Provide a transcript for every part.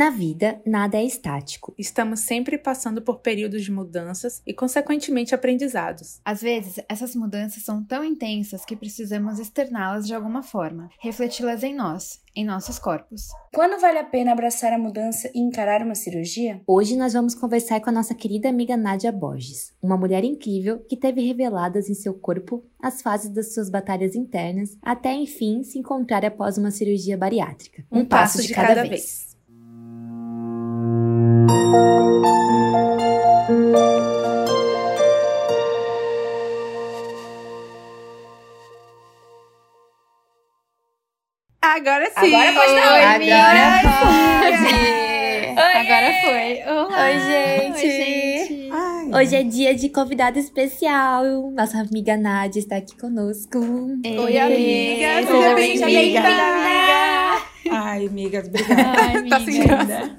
Na vida, nada é estático. Estamos sempre passando por períodos de mudanças e, consequentemente, aprendizados. Às vezes, essas mudanças são tão intensas que precisamos externá-las de alguma forma, refleti-las em nós, em nossos corpos. Quando vale a pena abraçar a mudança e encarar uma cirurgia? Hoje nós vamos conversar com a nossa querida amiga Nádia Borges, uma mulher incrível que teve reveladas em seu corpo as fases das suas batalhas internas até enfim se encontrar após uma cirurgia bariátrica. Um, um passo, passo, de, cada, cada vez. vez. Agora sim! Agora pode dar oi, Agora pode! Agora foi! Olá. Oi, gente! Oi, gente! Hoje é dia de convidado especial. Nossa amiga Nádia está aqui conosco. Ei, Oi, amiga! Seja bem-vinda! Ai, amiga, obrigada. Ai, amiga. Tá sem graça.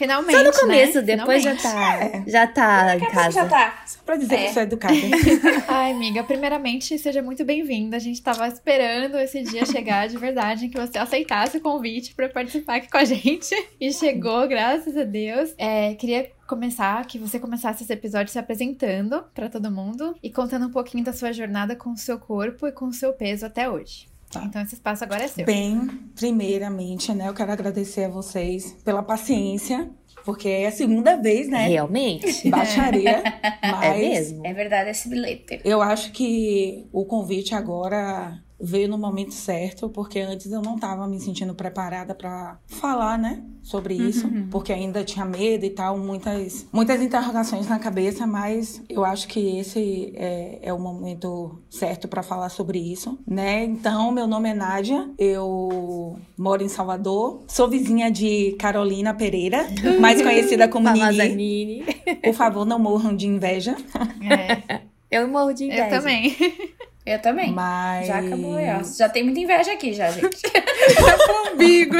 Finalmente. Só no começo, né? depois Finalmente. já tá. É. Já tá em casa. Já tá. Só pra dizer é. que é educada. Ai, amiga, primeiramente, seja muito bem-vinda. A gente tava esperando esse dia chegar de verdade, que você aceitasse o convite para participar aqui com a gente. E chegou, graças a Deus. É, queria começar, que você começasse esse episódio se apresentando para todo mundo e contando um pouquinho da sua jornada com o seu corpo e com o seu peso até hoje. Tá. Então esse espaço agora é seu. Bem, primeiramente, né, eu quero agradecer a vocês pela paciência, porque é a segunda vez, né? Realmente. Baixaria. mas é mesmo. É verdade esse bilhete. Eu acho que o convite agora veio no momento certo, porque antes eu não estava me sentindo preparada para falar, né, sobre uhum, isso, uhum. porque ainda tinha medo e tal, muitas, muitas interrogações na cabeça, mas eu acho que esse é, é o momento certo para falar sobre isso, né? Então, meu nome é Nádia, eu moro em Salvador, sou vizinha de Carolina Pereira, mais conhecida como Nini. Nini. Por favor, não morram de inveja. É. Eu morro de inveja. Eu também. Eu também. Mas... Já acabou, ó. Já tem muita inveja aqui, já, gente. Tampa umbigo.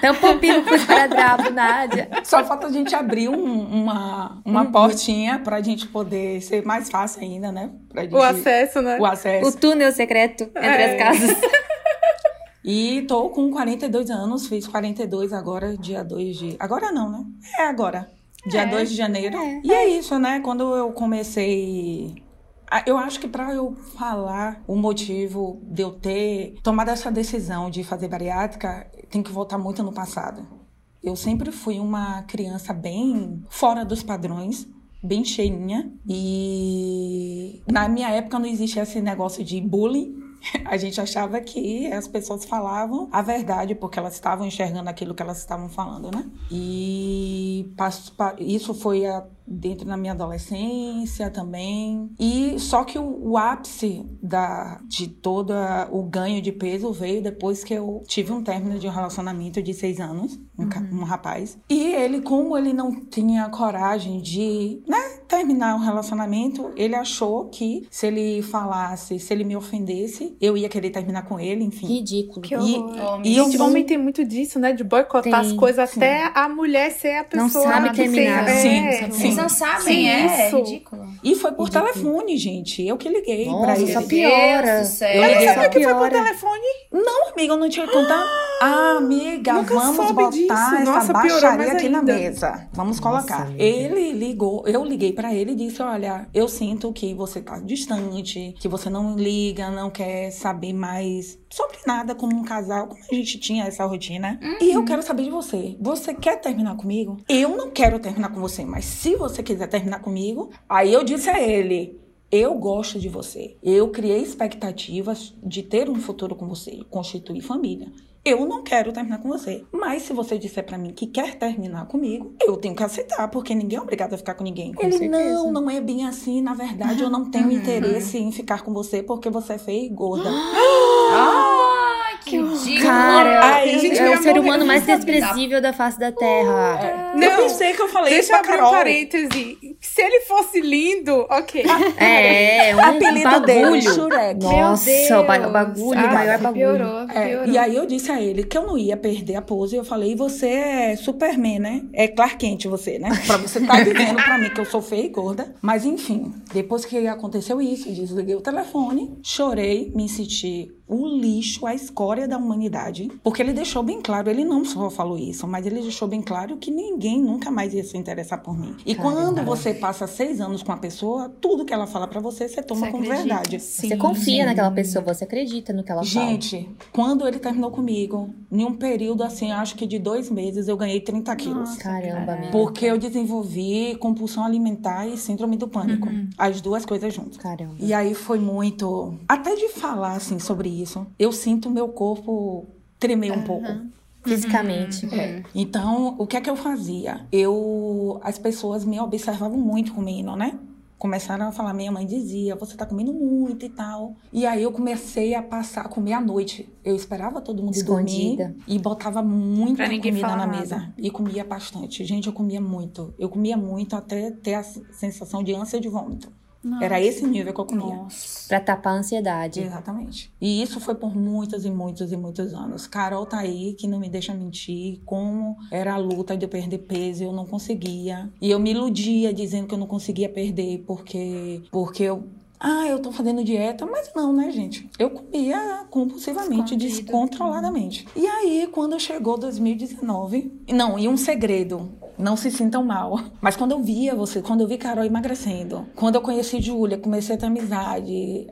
Tampa umbigo com esparadrapo, Nádia. Só falta a gente abrir um, uma, uma uhum. portinha pra gente poder ser mais fácil ainda, né? Gente... O acesso, né? O acesso. O túnel secreto entre é. as casas. E tô com 42 anos, fiz 42 agora, dia 2 de... Agora não, né? É agora. Dia é. 2 de janeiro. É. E é isso, né? Quando eu comecei eu acho que para eu falar o motivo de eu ter tomado essa decisão de fazer bariátrica, tem que voltar muito no passado. Eu sempre fui uma criança bem fora dos padrões, bem cheinha. E na minha época não existia esse negócio de bullying. A gente achava que as pessoas falavam a verdade porque elas estavam enxergando aquilo que elas estavam falando, né? E isso foi a dentro da minha adolescência também. E só que o, o, ápice da, de todo o ganho de peso veio depois que eu tive um término de um relacionamento de seis anos, um, uhum. um rapaz. E ele, como ele não tinha coragem de né, terminar o um relacionamento, ele achou que se ele falasse, se ele me ofendesse, eu ia querer terminar com ele, enfim. Ridículo. Que horror. E, e eu, homem tem muito disso, né? De boicotar tem, as coisas sim. até a mulher ser a pessoa. Não sabe terminar. Sim, sim não sabem, Sim, é, isso. é ridículo. E foi por ridículo. telefone, gente. Eu que liguei Nossa, pra ele. Só piora. Eu liguei sabe que foi por telefone? Não, amiga, eu não tinha contado. Ah, amiga, Nunca vamos botar disso. essa Nossa, baixaria aqui na mesa. Vamos colocar. Nossa, ele ligou, eu liguei para ele e disse: Olha, eu sinto que você tá distante, que você não liga, não quer saber mais sobre nada como um casal, como a gente tinha essa rotina. Uhum. E eu quero saber de você. Você quer terminar comigo? Eu não quero terminar com você, mas se você quiser terminar comigo, aí eu disse a ele: eu gosto de você. Eu criei expectativas de ter um futuro com você, constituir família. Eu não quero terminar com você. Mas se você disser para mim que quer terminar comigo, eu tenho que aceitar, porque ninguém é obrigado a ficar com ninguém. Com Ele, certeza. não, não é bem assim. Na verdade, eu não tenho interesse em ficar com você porque você é feia e gorda. ah, que ridículo. Cara, Ai, gente, é o ser humano mais desprezível da face da Terra. É. Não, eu pensei que eu falei Deixa eu abrir Carol. um parêntese. Se ele fosse lindo, ok. É, um apelido bagulho. dele, Shurek. Nossa, o bagulho, ah, o maior bagulho. Piorou, piorou. É, e aí eu disse a ele que eu não ia perder a pose. E eu falei, você é Superman, né? É Clark Kent você, né? Pra você estar tá dizendo pra mim que eu sou feia e gorda. Mas enfim, depois que aconteceu isso, desliguei o telefone, chorei, me senti o lixo, a escória da humanidade, porque ele deixou bem claro, ele não só falou isso, mas ele deixou bem claro que ninguém nunca mais ia se interessar por mim. E Caramba. quando você passa seis anos com a pessoa, tudo que ela fala pra você, você toma Você como acredita. verdade. você confia naquela pessoa, você acredita no que ela fala. Gente, quando ele terminou comigo, em um período assim, acho que de dois meses, eu ganhei 30 quilos. Caramba, amiga. Porque eu desenvolvi compulsão alimentar e síndrome do pânico. As duas coisas juntas. Caramba. E aí foi muito. Até de falar assim sobre isso, eu sinto o meu corpo tremer um pouco. Fisicamente. É. Então, o que é que eu fazia? Eu. As pessoas me observavam muito comendo, né? Começaram a falar, minha mãe dizia, você tá comendo muito e tal. E aí eu comecei a passar a comer à noite. Eu esperava todo mundo Escondida. dormir e botava muita comida falar na nada. mesa. E comia bastante. Gente, eu comia muito. Eu comia muito até ter a sensação de ânsia de vômito. Era esse nível que eu comia. Nossa. Pra tapar a ansiedade. Exatamente. E isso foi por muitos e muitos e muitos anos. Carol tá aí, que não me deixa mentir, como era a luta de eu perder peso, eu não conseguia. E eu me iludia dizendo que eu não conseguia perder, porque, porque eu. Ah, eu tô fazendo dieta, mas não, né, gente? Eu comia compulsivamente, Escondido. descontroladamente. E aí, quando chegou 2019, não, e um segredo, não se sintam mal. Mas quando eu via você, quando eu vi Carol emagrecendo, quando eu conheci Júlia, comecei a ter amizade,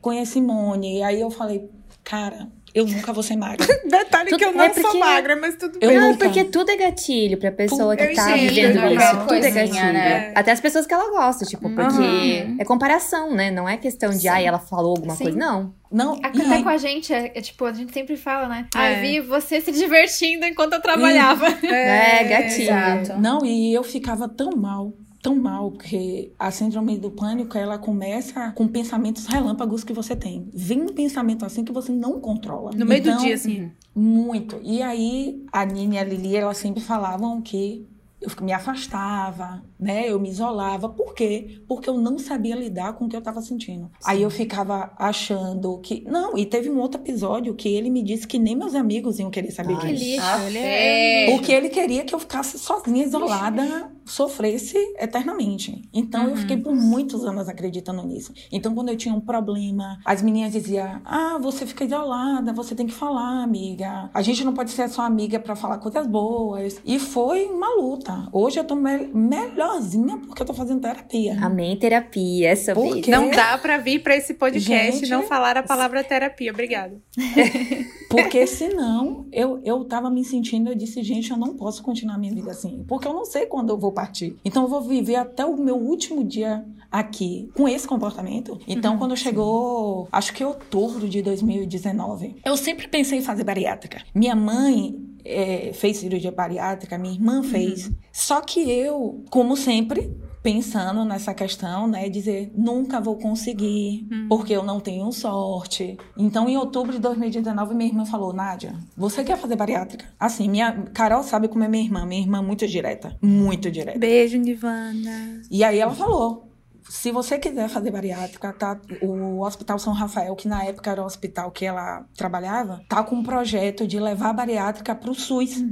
conheci Simone, aí eu falei, cara, eu nunca vou ser magra. Detalhe Tudo- que eu não é sou porque- magra, mas tudo Eu bem. Não, nunca. porque tudo é gatilho pra pessoa que Eu tá entendo, vivendo qualquer isso. Tudo é gatilho. né? Até as pessoas que ela gosta, tipo, porque é comparação, né? Não é questão de, ai, ela falou alguma Sim. coisa. Não. Não, Até e, com a gente, é, é tipo, a gente sempre fala, né? É. eu vi você se divertindo enquanto eu trabalhava. É, gatilho. Exato. não, e eu ficava tão mal, tão mal, porque a síndrome do pânico, ela começa com pensamentos relâmpagos que você tem. Vem um pensamento assim que você não controla. No meio Então, do dia, assim. Muito. E aí, a Nini e a Lili, elas sempre falavam que eu me afastava, né? Eu me isolava. Por quê? Porque eu não sabia lidar com o que eu estava sentindo. Aí eu ficava achando que. Não, e teve um outro episódio que ele me disse que nem meus amigos iam querer saber Ai, disso. lixo, ele é. Porque ele queria que eu ficasse sozinha, isolada, sofresse eternamente. Então eu fiquei por muitos anos acreditando nisso. Então quando eu tinha um problema, as meninas diziam: Ah, você fica isolada, você tem que falar, amiga. A gente não pode ser só amiga pra falar coisas boas. E foi uma luta. Hoje eu tô me- melhorzinha porque eu tô fazendo terapia. Amém, terapia. É sobre Por isso. quê? Não dá pra vir pra esse podcast Gente. e não falar a palavra terapia. Obrigada. Porque senão eu, eu tava me sentindo, eu disse, gente, eu não posso continuar minha vida assim. Porque eu não sei quando eu vou partir. Então eu vou viver até o meu último dia aqui com esse comportamento. Então, quando chegou, acho que outubro de 2019, eu sempre pensei em fazer bariátrica. Minha mãe eh, fez cirurgia bariátrica, minha irmã fez. Só que eu, como sempre, pensando nessa questão, né, dizer nunca vou conseguir, porque eu não tenho sorte. Então, em outubro de 2019, minha irmã falou: Nádia, você quer fazer bariátrica? Assim, minha Carol sabe como é minha irmã, minha irmã é muito direta, muito direta. Beijo, Nivana. E aí ela falou: se você quiser fazer bariátrica, tá? O Hospital São Rafael, que na época era o hospital que ela trabalhava, tá com um projeto de levar a bariátrica pro SUS.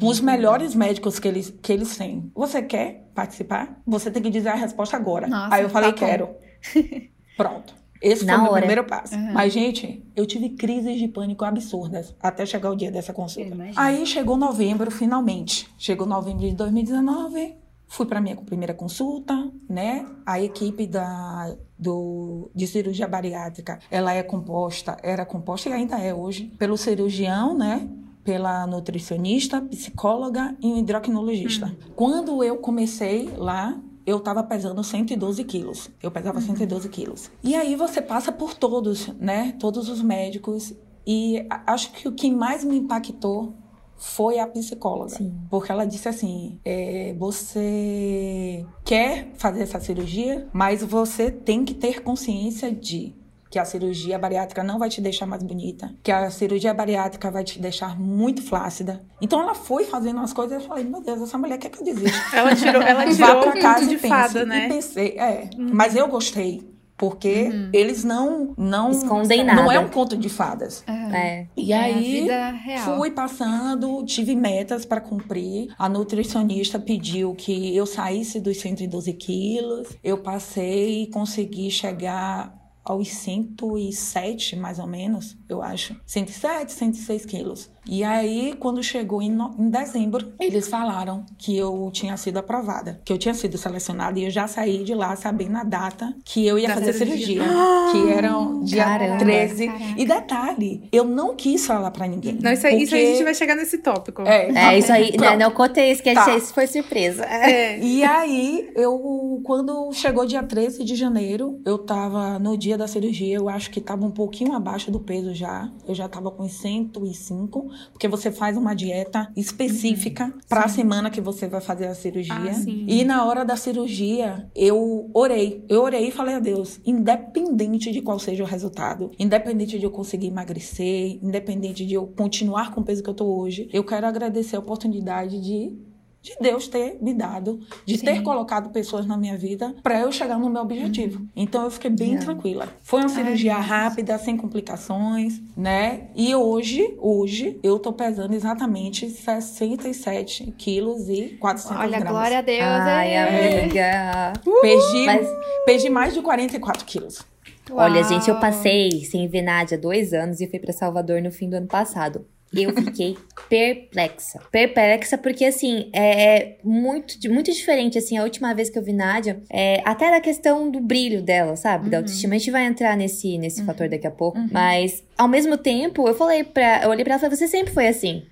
Com os melhores médicos que eles, que eles têm. Você quer participar? Você tem que dizer a resposta agora. Nossa, aí eu falei, tá quero. Pronto. Esse Na foi o meu primeiro passo. Mas, gente, eu tive crises de pânico absurdas até chegar o dia dessa consulta. Aí chegou novembro, finalmente. Chegou novembro de 2019, fui para minha primeira consulta, né? A equipe da, do, de cirurgia bariátrica, ela é composta, era composta e ainda é hoje, pelo cirurgião, né? Pela nutricionista, psicóloga e um endocrinologista. Quando eu comecei lá, eu tava pesando 112 quilos. Eu pesava 112 quilos. E aí você passa por todos, né? Todos os médicos. E acho que o que mais me impactou foi a psicóloga. Sim. Porque ela disse assim: é, você quer fazer essa cirurgia, mas você tem que ter consciência de que a cirurgia bariátrica não vai te deixar mais bonita, que a cirurgia bariátrica vai te deixar muito flácida. Então ela foi fazendo as coisas e eu falei: meu Deus, essa mulher quer que eu desista. Ela tirou, ela Vá tirou pra o casa conto e de pense. fada, E né? pensei, é. Mas eu gostei. Porque eles não, não. Escondem Não nada. é um conto de fadas. É. E É a aí. vida real. Fui passando, tive metas para cumprir. A nutricionista pediu que eu saísse dos 112 quilos. Eu passei e consegui chegar aos 107, mais ou menos, eu acho. 107, 106 quilos. E aí, quando chegou em, no... em dezembro, eles falaram que eu tinha sido aprovada, que eu tinha sido selecionada e eu já saí de lá sabendo a data que eu ia Da fazer cirurgia. cirurgia, que era dia Caramba. 13. Caraca. E detalhe, eu não quis falar pra ninguém. Não, isso aí, isso aí a porque- gente vai chegar nesse tópico. É, É, isso aí. Não, não contei isso, que Tá. isso foi surpresa. É. E aí, eu, quando chegou dia 13 de janeiro, eu tava no dia da cirurgia, eu acho que tava um pouquinho abaixo do peso já. Eu já tava com 105, porque você faz uma dieta específica pra semana que você vai fazer a cirurgia. Ah, e na hora da cirurgia, eu orei. Eu orei e falei a Deus, independente de qual seja o resultado, independente de eu conseguir emagrecer, independente de eu continuar com o peso que eu tô hoje, eu quero agradecer a oportunidade de de Deus ter me dado, de ter colocado pessoas na minha vida para eu chegar no meu objetivo. Então eu fiquei bem tranquila. Foi uma cirurgia rápida, sem complicações, né? E hoje, hoje eu tô pesando exatamente 67 quilos e 400 Olha, gramas. glória a Deus. Ai, é. amiga. Perdi, Mas- perdi mais de 44 quilos. Olha, Uau. gente, eu passei sem ver Nádia há dois anos e fui pra Salvador no fim do ano passado. Eu fiquei perplexa. Perplexa porque, assim, é muito, muito diferente, assim, a última vez que eu vi Nádia, é, até da questão do brilho dela, sabe? Da autoestima. A gente vai entrar nesse, nesse fator daqui a pouco. Mas, ao mesmo tempo, eu falei pra... Eu olhei pra ela e falei, você sempre foi assim.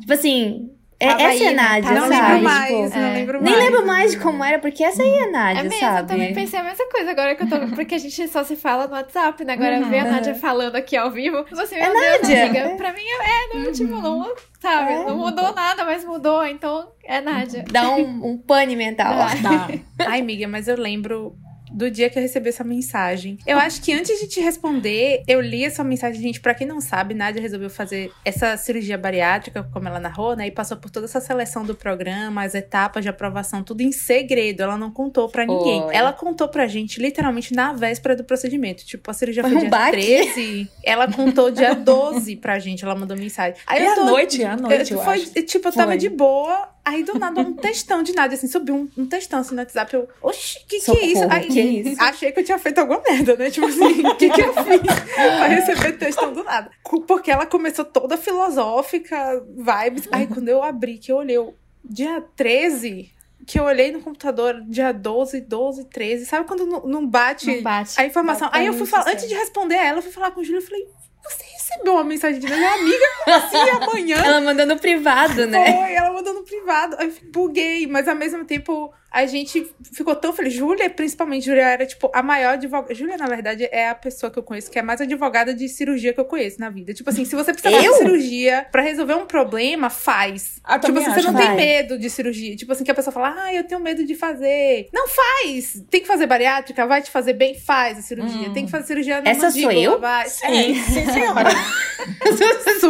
Tipo assim... É, essa aí, é a? Nádia, Não sabe, lembro mais, Tipo, não é. lembro nem mais. lembro mais de como era, porque essa aí é a Nádia, É mesmo, sabe? eu também pensei a mesma coisa agora que eu tô. Porque a gente só se fala no WhatsApp, né? Agora Uhum. ver a Nádia falando aqui ao vivo. Você, meu É Deus, Nádia. amiga. Pra mim é, não, tipo, não, sabe? É. Não mudou nada, mas mudou, então é Nádia. Dá um, um pane mental. Dá. Tá. Ai, amiga, mas eu lembro do dia que eu recebi essa mensagem. Eu acho que antes de te responder, eu li essa mensagem, gente, pra quem não sabe, Nádia resolveu fazer essa cirurgia bariátrica, como ela narrou, né? E passou por toda essa seleção do programa, as etapas de aprovação, tudo em segredo. Ela não contou pra ninguém. Foi. Ela contou pra gente, literalmente, na véspera do procedimento. Tipo, a cirurgia Foi um dia baque. 13. Ela contou dia 12 pra gente, ela mandou mensagem. Aí E eu à tô- noite, à noite, eu foi, acho. Tipo, eu tava Foi. de boa, aí do nada um textão de nada, assim, subiu um, um textão assim no WhatsApp. Eu, oxi, que que é isso? Aí, que é isso? Achei que eu tinha feito alguma merda, né? Tipo assim, o que que eu fiz pra receber textão do nada? Porque ela começou toda filosófica, vibes. Aí quando eu abri, que eu olhei, eu, dia 13, que eu olhei no computador, dia 12, 12, 13, sabe quando não, não bate Não bate. a informação? Aí eu fui falar, antes de responder a ela, eu fui falar com o Júlio, eu falei, você recebeu uma mensagem de minha amiga? Assim amanhã? Ela mandou no privado, né? Foi, ela mandou no privado. Eu buguei, mas ao mesmo tempo a gente ficou tão feliz. Júlia, principalmente, Júlia era, tipo, a maior advogada. Júlia, na verdade, é a pessoa que eu conheço que é a mais advogada de cirurgia que eu conheço na vida. Tipo assim, se você precisa Eu? fazer cirurgia pra resolver um problema, faz. Ah, tipo assim, você acho. não tem Vai. medo de cirurgia. Tipo assim, que a pessoa fala, ah, eu tenho medo de fazer. Não faz! Tem que fazer bariátrica, vai te fazer bem, faz a cirurgia. Hum. Tem que fazer cirurgia na Essa sou mandíbula, eu? vai. Sim, sim, senhora.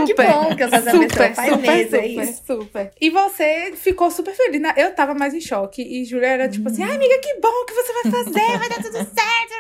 Que bom que eu sou super, mesmo, é super, super. E você ficou super feliz. né? Eu tava mais em choque. E Júlia era tipo assim: ai, amiga, que bom que você vai fazer, vai dar tudo certo.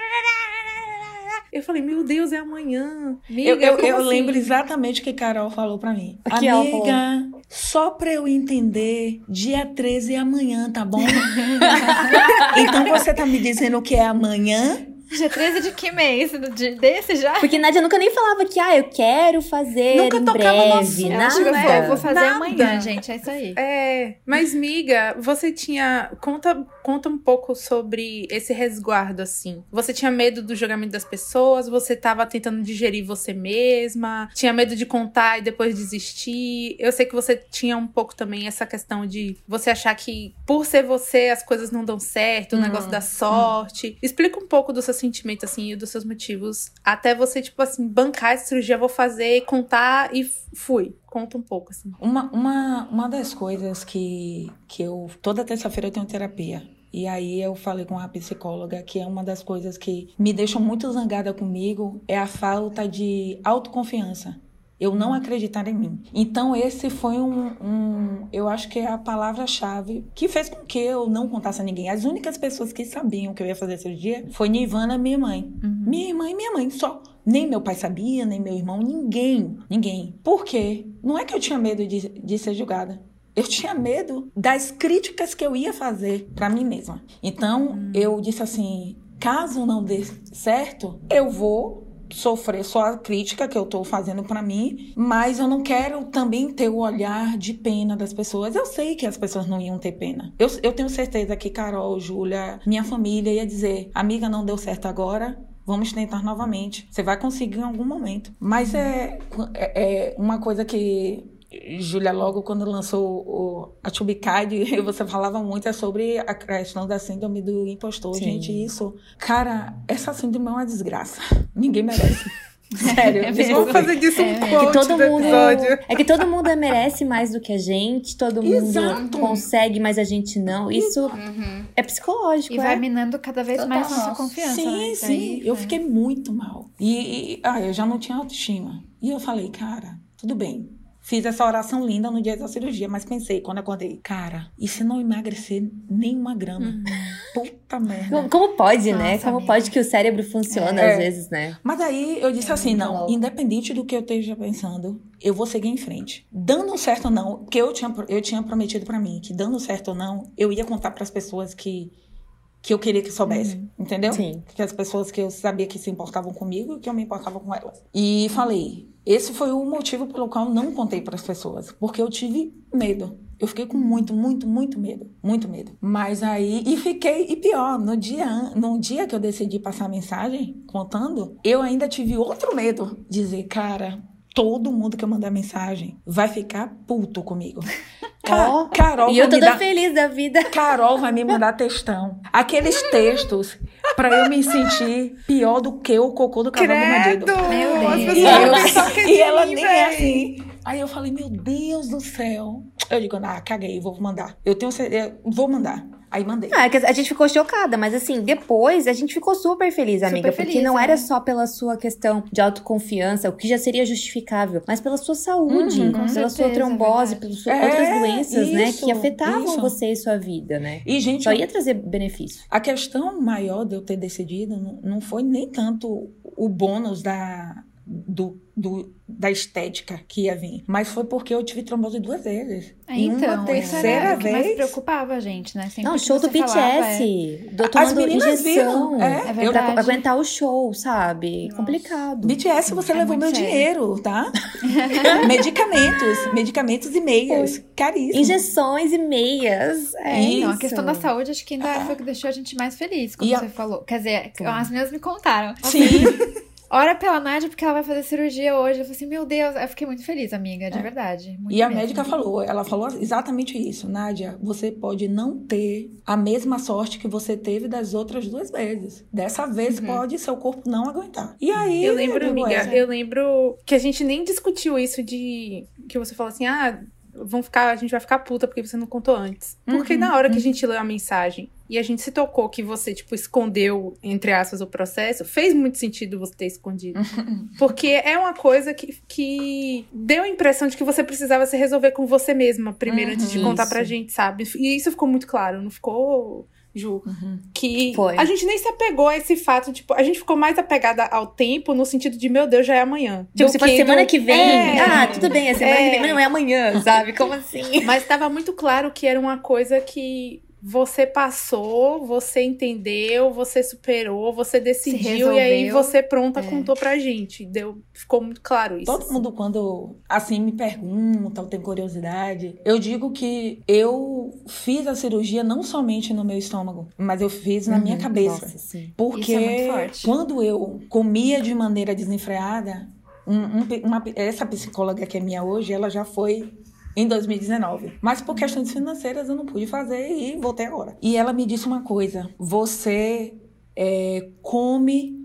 Eu falei, meu Deus, é amanhã. Amiga, Eu, eu, eu assim? lembro exatamente o que Carol falou pra mim. Que Amiga, só pra eu entender, dia 13 é amanhã, tá bom? então você tá me dizendo que é amanhã? Dia 13 de que mês? De, desse já? Porque Nádia nunca nem falava que, ah, eu quero fazer Nunca em tocava no breve. assunto, chegou e Nada. falou, vou fazer Nada. amanhã, gente. É isso aí. É, mas miga, você tinha conta conta um pouco sobre esse resguardo assim. Você tinha medo do julgamento das pessoas? Você tava tentando digerir você mesma? Tinha medo de contar e depois desistir? Eu sei que você tinha um pouco também essa questão de você achar que por ser você as coisas não dão certo, o Hum, negócio da sorte. Explica um pouco do seu sentimento assim e dos seus motivos até você tipo assim bancar essa cirurgia, vou fazer, contar e fui. Conta um pouco assim. Uma, uma, uma das coisas que, que eu. Toda terça-feira eu tenho terapia. E aí eu falei com a psicóloga que é uma das coisas que me deixam muito zangada comigo é a falta de autoconfiança. Eu não acreditar em mim. Então, esse foi um. um eu acho que é a palavra-chave que fez com que eu não contasse a ninguém. As únicas pessoas que sabiam que eu ia fazer cirurgia foi Nivana minha mãe. Minha irmã e minha mãe só. Nem meu pai sabia, nem meu irmão, ninguém. Ninguém. Por quê? Não é que eu tinha medo de, de ser julgada. Eu tinha medo das críticas que eu ia fazer pra mim mesma. Então, eu disse assim: caso não dê certo, eu vou sofrer só a crítica que eu tô fazendo para mim, mas eu não quero também ter o olhar de pena das pessoas. Eu sei que as pessoas não iam ter pena. Eu, eu tenho certeza que Carol, Júlia, minha família ia dizer: amiga, não deu certo agora, vamos tentar novamente. Você vai conseguir em algum momento. Mas é, é, é uma coisa que Júlia, logo quando lançou o, a Tubicide, você falava muito sobre a questão da síndrome do impostor. Sim. Gente, isso. Cara, essa síndrome é uma desgraça. Ninguém merece. Sério, é vamos fazer disso é, um é que todo mundo episódio. É que todo mundo merece mais do que a gente, todo mundo Exato. consegue, mas a gente não. Isso uhum. é psicológico. E é? vai minando cada vez Total. mais nossa confiança. Sim, né? sim. Daí, eu fiquei muito mal. E, e ah, eu já não tinha autoestima. E eu falei, cara, tudo bem. Fiz essa oração linda no dia da cirurgia, mas pensei, quando acordei, cara, e se não emagrecer nenhuma grama? Uhum. Puta merda. Como pode, né? Nossa, né? Como amiga. pode que o cérebro funciona é. às vezes, né? Mas aí eu disse é assim, não, louco. independente do que eu esteja pensando, eu vou seguir em frente. Dando certo ou não, que eu tinha, eu tinha prometido para mim, que dando certo ou não, eu ia contar para as pessoas que que eu queria que soubesse, uhum. entendeu? Sim. Que as pessoas que eu sabia que se importavam comigo e que eu me importava com elas. E falei, esse foi o motivo pelo qual não contei para as pessoas, porque eu tive medo. Eu fiquei com muito, muito, muito medo, muito medo. Mas aí e fiquei e pior, no dia, no dia que eu decidi passar a mensagem contando, eu ainda tive outro medo, dizer, cara, todo mundo que eu mandar mensagem vai ficar puto comigo. Ca oh, Carol e eu toda dar... feliz da vida. Carol vai me mandar textão. Aqueles textos pra eu me sentir pior do que o cocô do cavalo Credo! do Meu Deus. E, eu, e ela nem é assim. Aí eu falei, meu Deus do céu. Eu digo, ah, caguei, vou mandar. Eu tenho certeza, vou mandar. Aí mandei. Ah, a gente ficou chocada, mas assim, depois a gente ficou super feliz, amiga. Super porque não é. era só pela sua questão de autoconfiança, o que já seria justificável, mas pela sua saúde, uhum, pela certeza, sua trombose, pelas é, outras doenças, isso, né? Que afetavam isso. você e sua vida, né? E, gente. Só ia trazer benefício. A questão maior de eu ter decidido não, não foi nem tanto o bônus da, do, do, da estética que ia vir. Mas foi porque eu tive trombose duas vezes. É, então, uma terceira era vez. mais preocupava a gente, né? Sempre não, show do BTS. é... Tomando As meninas injeção. Viram. É, é verdade. Pra aguentar o show, sabe? Nossa. Complicado. BTS, você é levou meu sério. dinheiro, tá? medicamentos. Medicamentos e meias. Caríssimos. Injeções e meias. É isso. Então, a questão da saúde acho que ainda ah. foi o que deixou a gente mais feliz, como e você a... falou. Quer dizer, as meninas me contaram. Sim. Ora pela Nádia, porque ela vai fazer cirurgia hoje. Eu falei assim, meu Deus, eu fiquei muito feliz, amiga, de é. verdade. e a médica falou, ela falou exatamente isso. Nádia, você pode não ter a mesma sorte que você teve das outras duas vezes. Dessa vez uhum. pode seu corpo não aguentar. E aí. Eu lembro, eu amiga, essa. eu lembro que a gente nem discutiu isso de. Que você falou assim, ah, vão ficar, a gente vai ficar puta porque você não contou antes. Porque uhum, na hora uhum. que a gente leu a mensagem e a gente se tocou que você, tipo, escondeu, entre aspas, o processo, fez muito sentido você ter escondido. Uhum. Porque é uma coisa que, que deu a impressão de que você precisava se resolver com você mesma primeiro, antes de contar isso. pra gente, sabe? E isso ficou muito claro, não ficou Ju, uhum. que Foi. a gente nem se apegou a esse fato, tipo, a gente ficou mais apegada ao tempo no sentido de, meu Deus, já é amanhã. Tipo, se fosse semana do... que vem, é, ah, tudo bem, é semana é, que vem, mas não é amanhã, sabe? Como assim? Mas estava muito claro que era uma coisa que você passou, você entendeu, você superou, você decidiu e aí você pronta é. contou pra gente. Deu, ficou muito claro isso. Todo mundo quando assim me pergunta ou tem curiosidade, eu digo que eu fiz a cirurgia não somente no meu estômago, mas eu fiz na uhum, minha cabeça. Nossa, Porque é quando eu comia de maneira desenfreada, um, um, uma, essa psicóloga que é minha hoje, ela já foi em 2019. Mas por questões financeiras eu não pude fazer e voltei agora. E ela me disse uma coisa: você é, come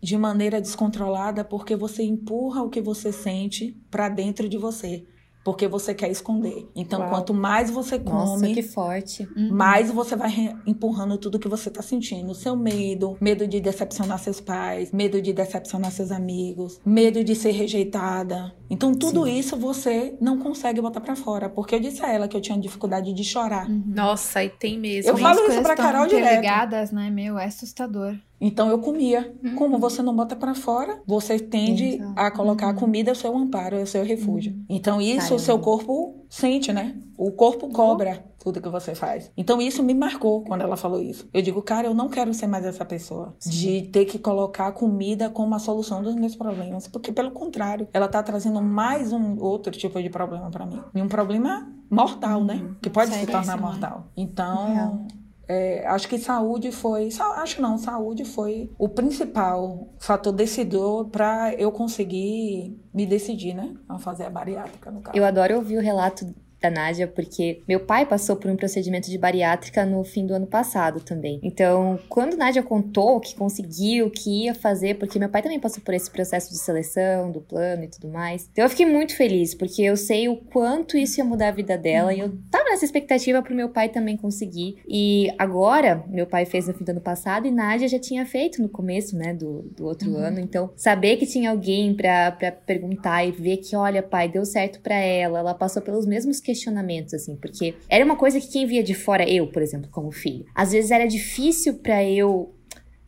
de maneira descontrolada porque você empurra o que você sente para dentro de você porque você quer esconder. Então, Uau. quanto mais você come, Nossa, que forte. Uhum. mais você vai empurrando tudo que você tá sentindo. Seu medo, medo de decepcionar seus pais, medo de decepcionar seus amigos, medo de ser rejeitada. Então, tudo Sim. isso você não consegue botar para fora, porque eu disse a ela que eu tinha dificuldade de chorar. Uhum. Nossa, e tem mesmo. Eu falo isso pra Carol direto. né, meu, é assustador. Então eu comia. Uhum. Como você não bota para fora, você tende a colocar a uhum. comida é o seu amparo, é o seu refúgio. Uhum. Então isso Caramba. o seu corpo sente, né? O corpo cobra tudo que você faz. Então isso me marcou quando ela falou isso. Eu digo, cara, eu não quero ser mais essa pessoa Sim. de ter que colocar a comida como a solução dos meus problemas, porque pelo contrário, ela tá trazendo mais um outro tipo de problema para mim. E um problema mortal, né? Que pode se tornar mortal. Então, é, acho que saúde foi. Acho não, saúde foi o principal fator decidor para eu conseguir me decidir, né? A fazer a bariátrica, no caso. Eu adoro ouvir o relato da Nádia, porque meu pai passou por um procedimento de bariátrica no fim do ano passado também. Então, quando Nádia contou que conseguiu, que ia fazer, porque meu pai também passou por esse processo de seleção do plano e tudo mais. Então, eu fiquei muito feliz, porque eu sei o quanto isso ia mudar a vida dela e eu tava nessa expectativa pro meu pai também conseguir. E agora, meu pai fez no fim do ano passado e Nádia já tinha feito no começo, né, do, do outro uhum. ano. Então, saber que tinha alguém para perguntar e ver que, olha, pai, deu certo para ela, ela passou pelos mesmos que questionamentos, assim, porque era uma coisa que quem via de fora, eu, por exemplo, como filho, às vezes era difícil para eu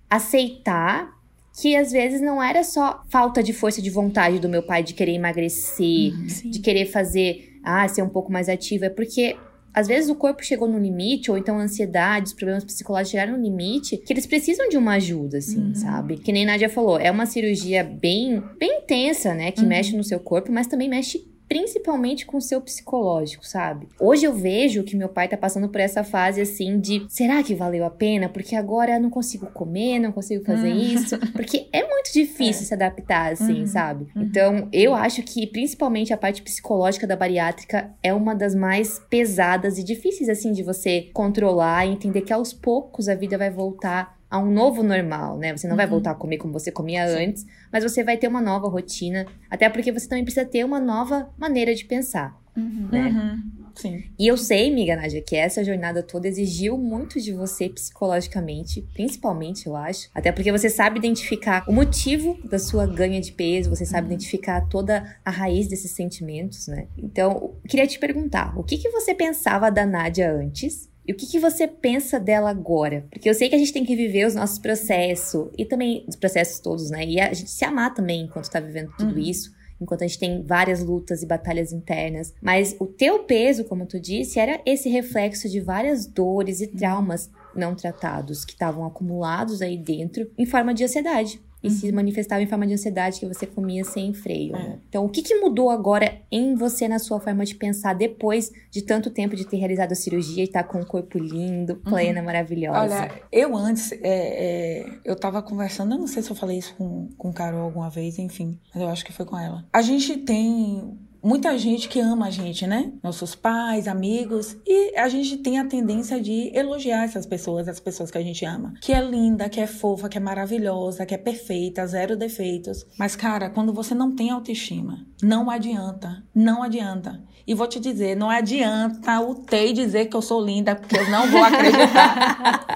aceitar que às vezes não era só falta de força de vontade do meu pai de querer emagrecer, uhum, de querer fazer, ah, ser um pouco mais ativa, é porque às vezes o corpo chegou no limite, ou então a ansiedade, os problemas psicológicos chegaram no limite, que eles precisam de uma ajuda, assim, uhum. sabe? Que nem Nádia falou, é uma cirurgia bem, bem intensa, né? Que uhum. mexe no seu corpo, mas também mexe principalmente com o seu psicológico, sabe? Hoje eu vejo que meu pai tá passando por essa fase assim de será que valeu a pena? Porque agora eu não consigo comer, não consigo fazer hum. isso. Porque é muito difícil é. se adaptar, assim, uhum. sabe? Uhum. Então, eu acho que principalmente a parte psicológica da bariátrica é uma das mais pesadas e difíceis, assim, de você controlar e entender que aos poucos a vida vai voltar a um novo normal, né? Você não uhum. vai voltar a comer como você comia Sim. antes, mas você vai ter uma nova rotina, até porque você também precisa ter uma nova maneira de pensar, uhum. né? Uhum. Sim. E eu sei, amiga Nádia, que essa jornada toda exigiu muito de você psicologicamente, principalmente, eu acho. Até porque você sabe identificar o motivo da sua ganha de peso, você sabe uhum. identificar toda a raiz desses sentimentos, né? Então, queria te perguntar, o que, que você pensava da Nádia antes e o que, que você pensa dela agora? Porque eu sei que a gente tem que viver os nossos processos e também os processos todos, né? E a gente se amar também enquanto tá vivendo tudo uhum. isso enquanto a gente tem várias lutas e batalhas internas. Mas o teu peso, como tu disse, era esse reflexo de várias dores e traumas não tratados que estavam acumulados aí dentro em forma de ansiedade e se uhum. manifestava em forma de ansiedade que você comia sem freio. É. Né? Então, o que, que mudou agora em você, na sua forma de pensar, depois de tanto tempo de ter realizado a cirurgia e estar tá com o corpo lindo, plena, uhum. maravilhosa? Olha, eu antes, é, é, eu tava conversando, eu não sei se eu falei isso com, com Carol alguma vez, enfim, mas eu acho que foi com ela. A gente tem muita gente que ama a gente, né? Nossos pais, amigos. E a gente tem a tendência de elogiar essas pessoas, as pessoas que a gente ama. Que é linda, que é fofa, que é maravilhosa, que é perfeita, zero defeitos. Mas, cara, quando você não tem autoestima, não adianta. Não adianta. E vou te dizer, não adianta o Tei dizer que eu sou linda, porque eu não vou acreditar.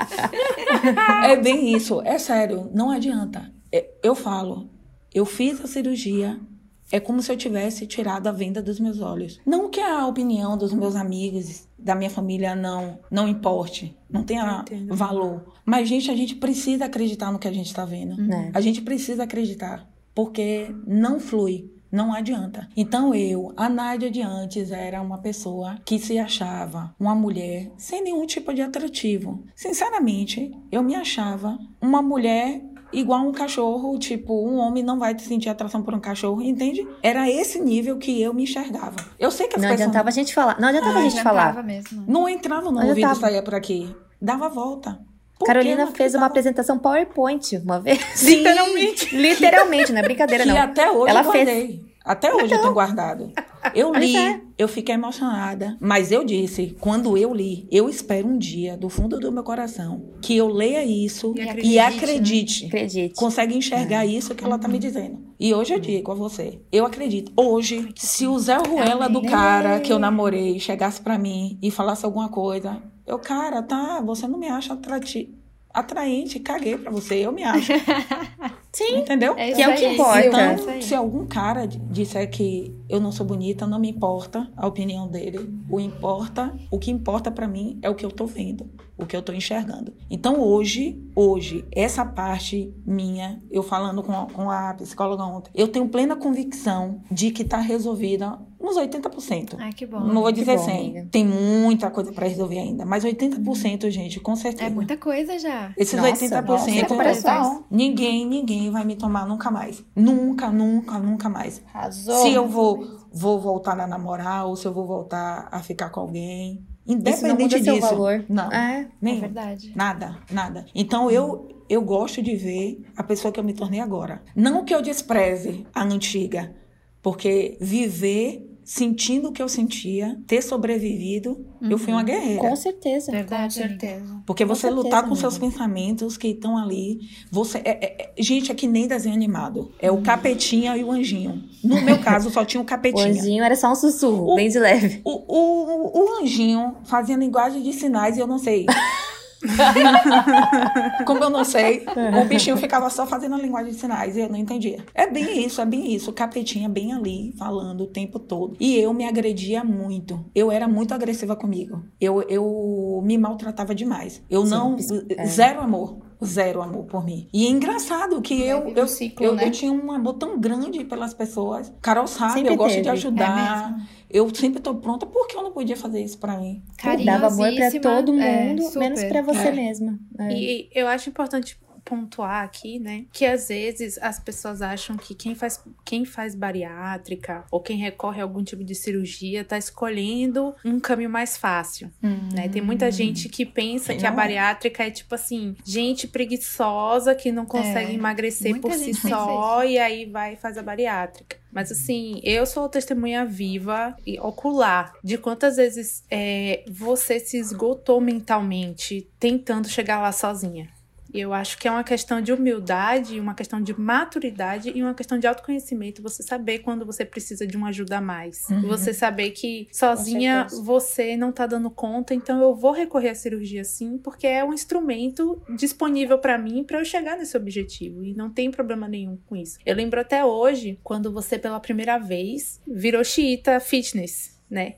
é bem isso. É sério, não adianta. É, eu falo, eu fiz a cirurgia é como se eu tivesse tirado a venda dos meus olhos. Não que a opinião dos meus amigos, da minha família não não importe, não tenha valor. Mas gente, a gente precisa acreditar no que a gente está vendo. Uhum. A gente precisa acreditar, porque não flui. Não adianta. Então eu, a Nádia de antes, era uma pessoa que se achava uma mulher sem nenhum tipo de atrativo. Sinceramente, eu me achava uma mulher igual um cachorro, tipo, um homem não vai sentir atração por um cachorro, entende? Era esse nível que eu me enxergava. Eu sei que as não pessoas... adiantava a gente falar. Não adiantava ah, a gente falar. Mesmo. Não entrava no não ouvido saía por aqui. Dava volta. Por Carolina fez uma apresentação PowerPoint uma vez. Sim. Literalmente. Literalmente, não é brincadeira que não. até hoje Ela eu fez. Até hoje então... eu tenho guardado. Eu li, é. eu fiquei emocionada. Mas eu disse, quando eu li, eu espero um dia, do fundo do meu coração, que eu leia isso e acredite. E acredite, né? acredite. Consegue enxergar é. isso que ela está me dizendo. E hoje eu digo a você, eu acredito. Hoje, se o Zé Ruela do cara que eu namorei chegasse para mim e falasse alguma coisa, eu, cara, tá, você não me acha atrativo atraente, caguei pra você, eu me acho. Sim. Entendeu? É que é o que importa. Então, se algum cara disser que eu não sou bonita, não me importa a opinião dele. O importa, o que importa para mim é o que eu tô vendo, o que eu tô enxergando. Então hoje, hoje, essa parte minha, eu falando com, com a psicóloga ontem, eu tenho plena convicção de que tá resolvida uns 80%. Ai, que bom. Não vou dizer bom, 100. amiga. Tem muita coisa pra resolver ainda. Mas 80%, gente, com certeza. É muita coisa já. Esses Nossa, 80%, nossa, Sem comparação. ninguém, ninguém vai me tomar nunca mais. Nunca, nunca, nunca mais. Arrasou. Se eu vou, vou voltar a namorar ou se eu vou voltar a ficar com alguém. Isso não Independente muda seu disso. valor. Não. É. É nenhum. verdade. Nada, nada. Então eu eu gosto de ver a pessoa que eu me tornei agora. Não que eu despreze a antiga, porque viver sentindo o que eu sentia, ter sobrevivido, eu fui uma guerreira. Com certeza. Verdade. Com certeza. Porque Com você certeza, lutar com amiga. seus pensamentos que estão ali, você é, é- é- gente é que nem desenho animado. É o capetinha e o anjinho. No meu caso só tinha o O capetinha. anjinho era só um sussurro, O- bem de leve. O, o, o anjinho fazia linguagem de sinais e eu não sei. Como eu não sei, o bichinho ficava só fazendo a linguagem de sinais e eu não entendia. É bem isso, é bem isso. O capetinha bem ali, falando o tempo todo. E eu me agredia muito. Eu era muito agressiva comigo. Eu, eu me maltratava demais. Eu Sim, não. pis- é. Zero amor. Zero amor por mim. E é engraçado que eu, eu, ciclo, eu, né? eu tinha um amor tão grande pelas pessoas. Carol sabe, Sempre eu gosto de teve. ajudar. Eu sempre tô pronta. Por que eu não podia fazer isso pra mim? Dava amor pra Carinhosíssima. todo mundo, É, super. menos pra você É. mesma. É. E eu acho importante pontuar aqui, né, que às vezes as pessoas acham que quem faz, quem faz bariátrica ou quem recorre a algum tipo de cirurgia tá escolhendo um caminho mais fácil, né? Tem muita gente que pensa Sim, que a não. bariátrica é tipo assim, gente preguiçosa que não consegue É, emagrecer muita por si só e aí vai e faz a bariátrica. Mas assim, eu sou testemunha viva e ocular de quantas vezes é, você se esgotou mentalmente tentando chegar lá sozinha. Eu acho que é uma questão de humildade, uma questão de maturidade e uma questão de autoconhecimento. Você saber quando você precisa de uma ajuda a mais. Uhum. Você saber que sozinha você não tá dando conta, então eu vou recorrer à cirurgia sim, porque é um instrumento disponível pra mim pra eu chegar nesse objetivo. E não tem problema nenhum com isso. Eu lembro até hoje, quando você pela primeira vez virou xiita fitness. Né?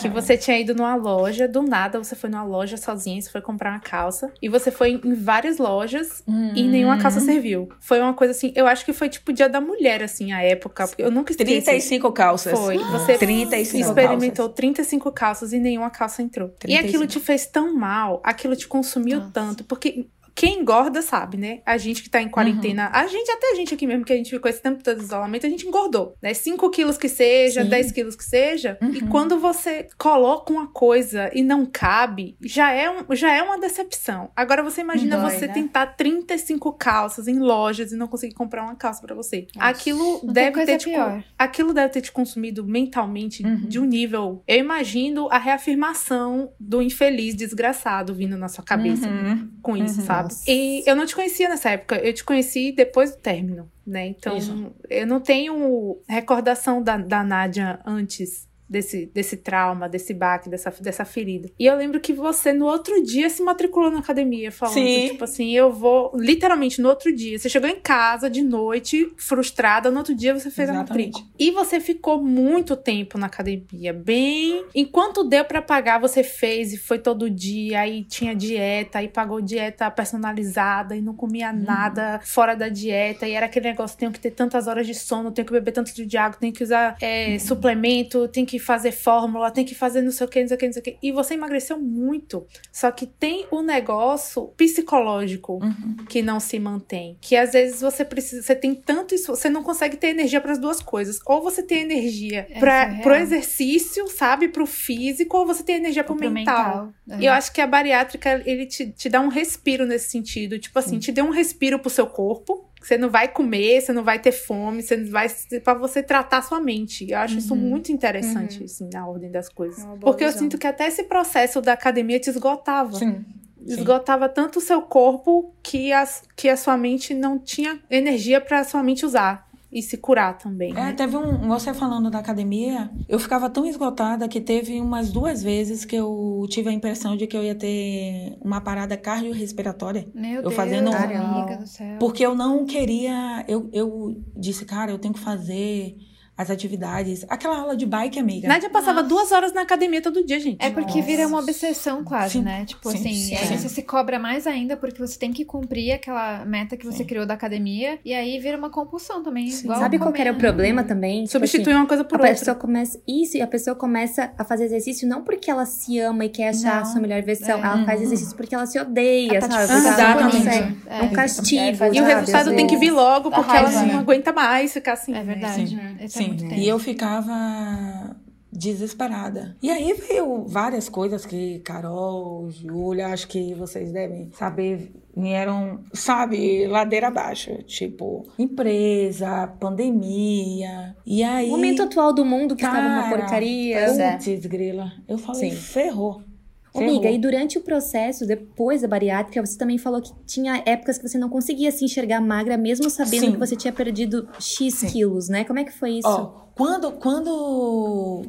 que você tinha ido numa loja, do nada você foi numa loja sozinha, você foi comprar uma calça, e você foi em várias lojas e nenhuma calça Uhum. serviu. Foi uma coisa assim, eu acho que foi tipo o dia da mulher, assim, a época, porque eu nunca esqueci. 35 calças. Foi. Você 35 experimentou calças. 35 calças e nenhuma calça entrou. E 35. aquilo te fez tão mal, aquilo te consumiu Nossa. tanto, porque quem engorda sabe, né? A gente que tá em quarentena, Uhum. a gente, até a gente aqui mesmo, que a gente ficou esse tempo todo de isolamento, a gente engordou, né? 5 quilos que seja, Sim. 10 quilos que seja. E Uhum. quando você coloca uma coisa e não cabe, já é, um, já é uma decepção. Agora você imagina Dói, você né? tentar 35 calças em lojas e não conseguir comprar uma calça pra você. Nossa. Aquilo Não deve ter te, pior. aquilo deve ter te consumido mentalmente Uhum. de um nível. Eu imagino a reafirmação do infeliz desgraçado vindo na sua cabeça Uhum. com isso, Uhum. sabe? Nossa. E eu não te conhecia nessa época, eu te conheci depois do término, né? Então, Isso. eu não tenho recordação da, da Nádia antes desse, desse trauma, desse baque, dessa, dessa ferida. E eu lembro que você, no outro dia, se matriculou na academia, falando, Sim. tipo assim, eu vou, literalmente, no outro dia. Você chegou em casa de noite, frustrada, no outro dia você fez Exatamente. a matrícula. E você ficou muito tempo na academia, bem... Enquanto deu pra pagar, você fez e foi todo dia, aí tinha dieta, aí pagou dieta personalizada e não comia nada fora da dieta, e era aquele negócio, tenho que ter tantas horas de sono, tenho que beber tanto de água, tenho que usar é, suplemento, tenho que fazer fórmula, tenho que fazer não sei o que, não sei o que, não sei o que. E você emagreceu muito. Só que tem o negócio psicológico Uhum. que não se mantém. Que às vezes você precisa, você tem tanto isso, você não consegue ter energia para as duas coisas. Ou você tem energia É, para é pro exercício, sabe, pro físico, ou você tem energia pro, Pro mental. mental. E eu acho que a bariátrica, ele te, te dá um respiro nesse sentido. Tipo assim, te deu um respiro pro seu corpo. Você não vai comer, você não vai ter fome, você vai. para você tratar sua mente. Eu acho isso Uhum. muito interessante, assim, na ordem das coisas. É Porque eu visão. sinto que até esse processo da academia te esgotava. Sim. Esgotava tanto o seu corpo que, as, que a sua mente não tinha energia pra sua mente usar. E se curar também. É, né? teve um. Você falando da academia, eu ficava tão esgotada que teve umas duas vezes que eu tive a impressão de que eu ia ter uma parada cardiorrespiratória. Meu Eu Deus, fazendo- amiga do céu. Porque eu não queria. Eu, eu disse, cara, eu tenho que fazer as atividades. Aquela aula de bike, amiga. Nádia passava duas horas na academia todo dia, gente. É porque vira uma obsessão quase, Sim. né? Tipo Sim, assim, sim. aí você se cobra mais ainda porque você tem que cumprir aquela meta que você Sim. criou da academia. E aí vira uma compulsão também. Igual Sabe qual era o né? problema também? Tipo Substitui uma coisa assim, por a outra. pessoa começa isso e a pessoa começa a fazer exercício não porque ela se ama e quer achar a Não. sua melhor versão, É. ela faz exercício porque ela se odeia, Ela tá sabe? não Exatamente. É. É um castigo. É, E o resultado tem que vir logo, porque ela não né? aguenta mais ficar assim. É verdade. Esse é Sim, muito tempo. e eu ficava desesperada. E aí veio várias coisas que Carol, Júlia, acho que vocês devem saber, vieram, sabe, ladeira abaixo. Tipo, empresa, pandemia. E aí. O momento atual do mundo que estava uma Cara, porcaria. Pois é. Putz, grila. Eu falei, Sim. ferrou. Ô. Amiga, e durante o processo, depois da bariátrica, você também falou que tinha épocas que você não conseguia se enxergar magra, mesmo sabendo Sim. que você tinha perdido X Sim. quilos, né? Como é que foi isso? Ó, quando, quando.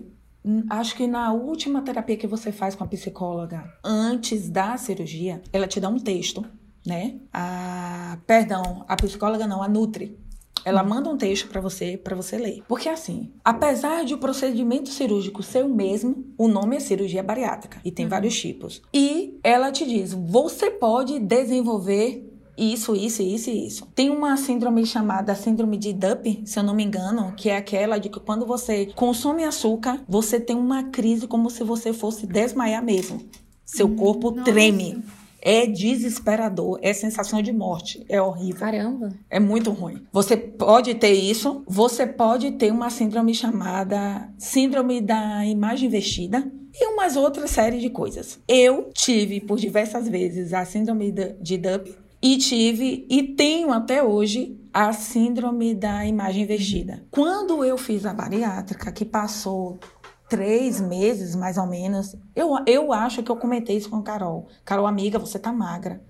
hum, Acho que na última terapia que você faz com a psicóloga, antes da cirurgia, ela te dá um texto, né? A, perdão, a psicóloga não, a Nutri. Ela manda um texto pra você, para você ler. Porque assim, apesar de o procedimento cirúrgico ser o mesmo, o nome é cirurgia bariátrica e tem vários tipos. E ela te diz: "Você pode desenvolver isso, isso, isso e isso. Tem uma síndrome chamada síndrome de DUP, se eu não me engano, que é aquela de que quando você consome açúcar, você tem uma crise como se você fosse desmaiar mesmo. Seu corpo nossa. treme. É desesperador, é sensação de morte, é horrível. Caramba. É muito ruim. Você pode ter isso, você pode ter uma síndrome chamada síndrome da imagem vestida e umas outras série de coisas. Eu tive por diversas vezes a síndrome da- de DUP e tive e tenho até hoje a síndrome da imagem vestida. Quando eu fiz a bariátrica, que passou três meses, mais ou menos. Eu, eu acho que eu comentei isso com a Carol. Carol, amiga, você tá magra.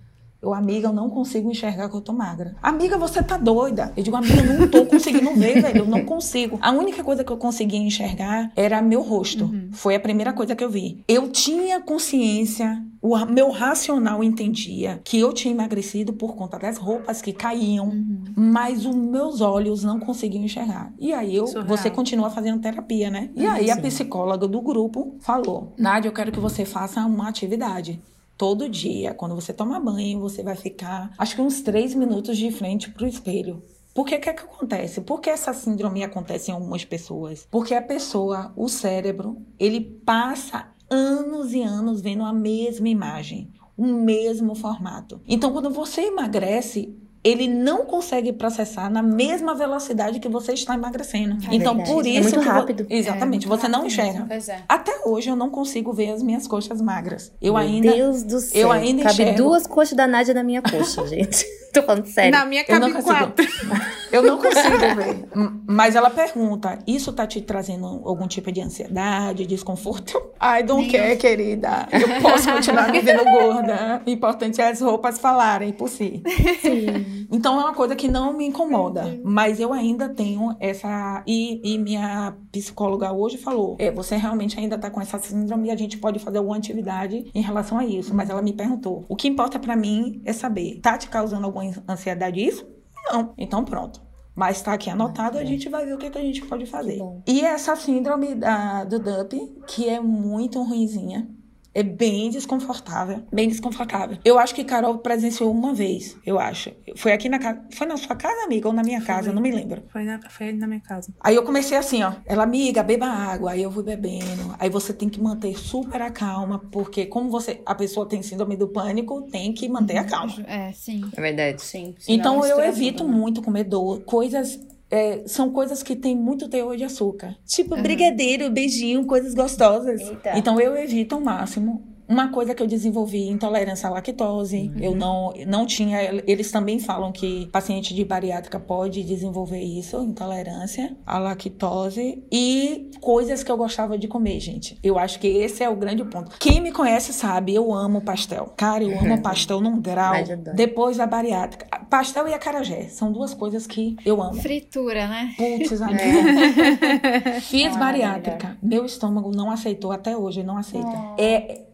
Eu, amiga, eu não consigo enxergar que eu tô magra. Amiga, você tá doida. Eu digo, amiga, eu não tô conseguindo ver, velho. Eu não consigo. A única coisa que eu conseguia enxergar era meu rosto. Foi a primeira coisa que eu vi. Eu tinha consciência, o meu racional entendia que eu tinha emagrecido por conta das roupas que caíam, mas os meus olhos não conseguiam enxergar. E aí eu, Surreal. você continua fazendo terapia, né? E aí a psicóloga do grupo falou: Nádia, eu quero que você faça uma atividade. Todo dia, quando você toma banho, você vai ficar, acho que uns três minutos de frente pro espelho. Por que que é que acontece? Por que essa síndrome acontece em algumas pessoas? Porque a pessoa, o cérebro, ele passa anos e anos vendo a mesma imagem, o mesmo formato. Então, quando você emagrece, ele não consegue processar na mesma velocidade que você está emagrecendo. É então, verdade. por É isso muito que vo- rápido. Exatamente, É, muito você não rápido enxerga. Pois é. Até hoje eu não consigo ver as minhas coxas magras. Eu Meu ainda Deus do céu. eu ainda Cabe enxergo. duas coxas da Nádia na minha coxa, gente. Tô falando sério. Na minha Eu não cabe consigo. quatro. Eu não consigo ver. Mas ela pergunta: isso tá te trazendo algum tipo de ansiedade, desconforto? Eu, I don't Nem care, querida. Eu posso continuar me vendo gorda. O importante é as roupas falarem por si. Sim. Então é uma coisa que não me incomoda. Mas eu ainda tenho essa. E, e minha psicóloga hoje falou: é, você realmente ainda tá com essa síndrome e a gente pode fazer alguma atividade em relação a isso. Mas ela me perguntou: o que importa pra mim é saber, tá te causando alguma ansiedade isso? Não. Então pronto. Mas tá aqui anotado, a gente vai ver o que, que a gente pode fazer. E essa síndrome da, do DUP, que é muito ruinzinha. É bem desconfortável. Bem desconfortável. Eu acho que Carol presenciou uma vez, eu acho. Foi aqui na casa. Foi na sua casa, amiga, ou na minha casa? Eu não me lembro. Foi, na, foi na minha casa. Aí eu comecei assim, ó. Ela, amiga, beba água. Aí eu fui bebendo. Aí você tem que manter super a calma, porque como você, a pessoa tem síndrome do pânico, tem que manter a calma. É, sim. É verdade. Sim. senão Então eu mistura evito tudo, né? muito comer do, coisas. É, são coisas que têm muito teor de açúcar. Tipo brigadeiro, beijinho, coisas gostosas. Eita. Então eu evito ao máximo. Uma coisa que eu desenvolvi, intolerância à lactose. Eu não, não tinha. Eles também falam que paciente de bariátrica pode desenvolver isso, intolerância à lactose. E coisas que eu gostava de comer, gente. Eu acho que esse é o grande ponto. Quem me conhece sabe, eu amo pastel. Cara, eu amo pastel num grau. Depois da bariátrica. Pastel e acarajé são duas coisas que eu amo. Fritura, né? Putz, amiga. Fiz Ah, bariátrica. Meu estômago não aceitou até hoje, não aceita. É,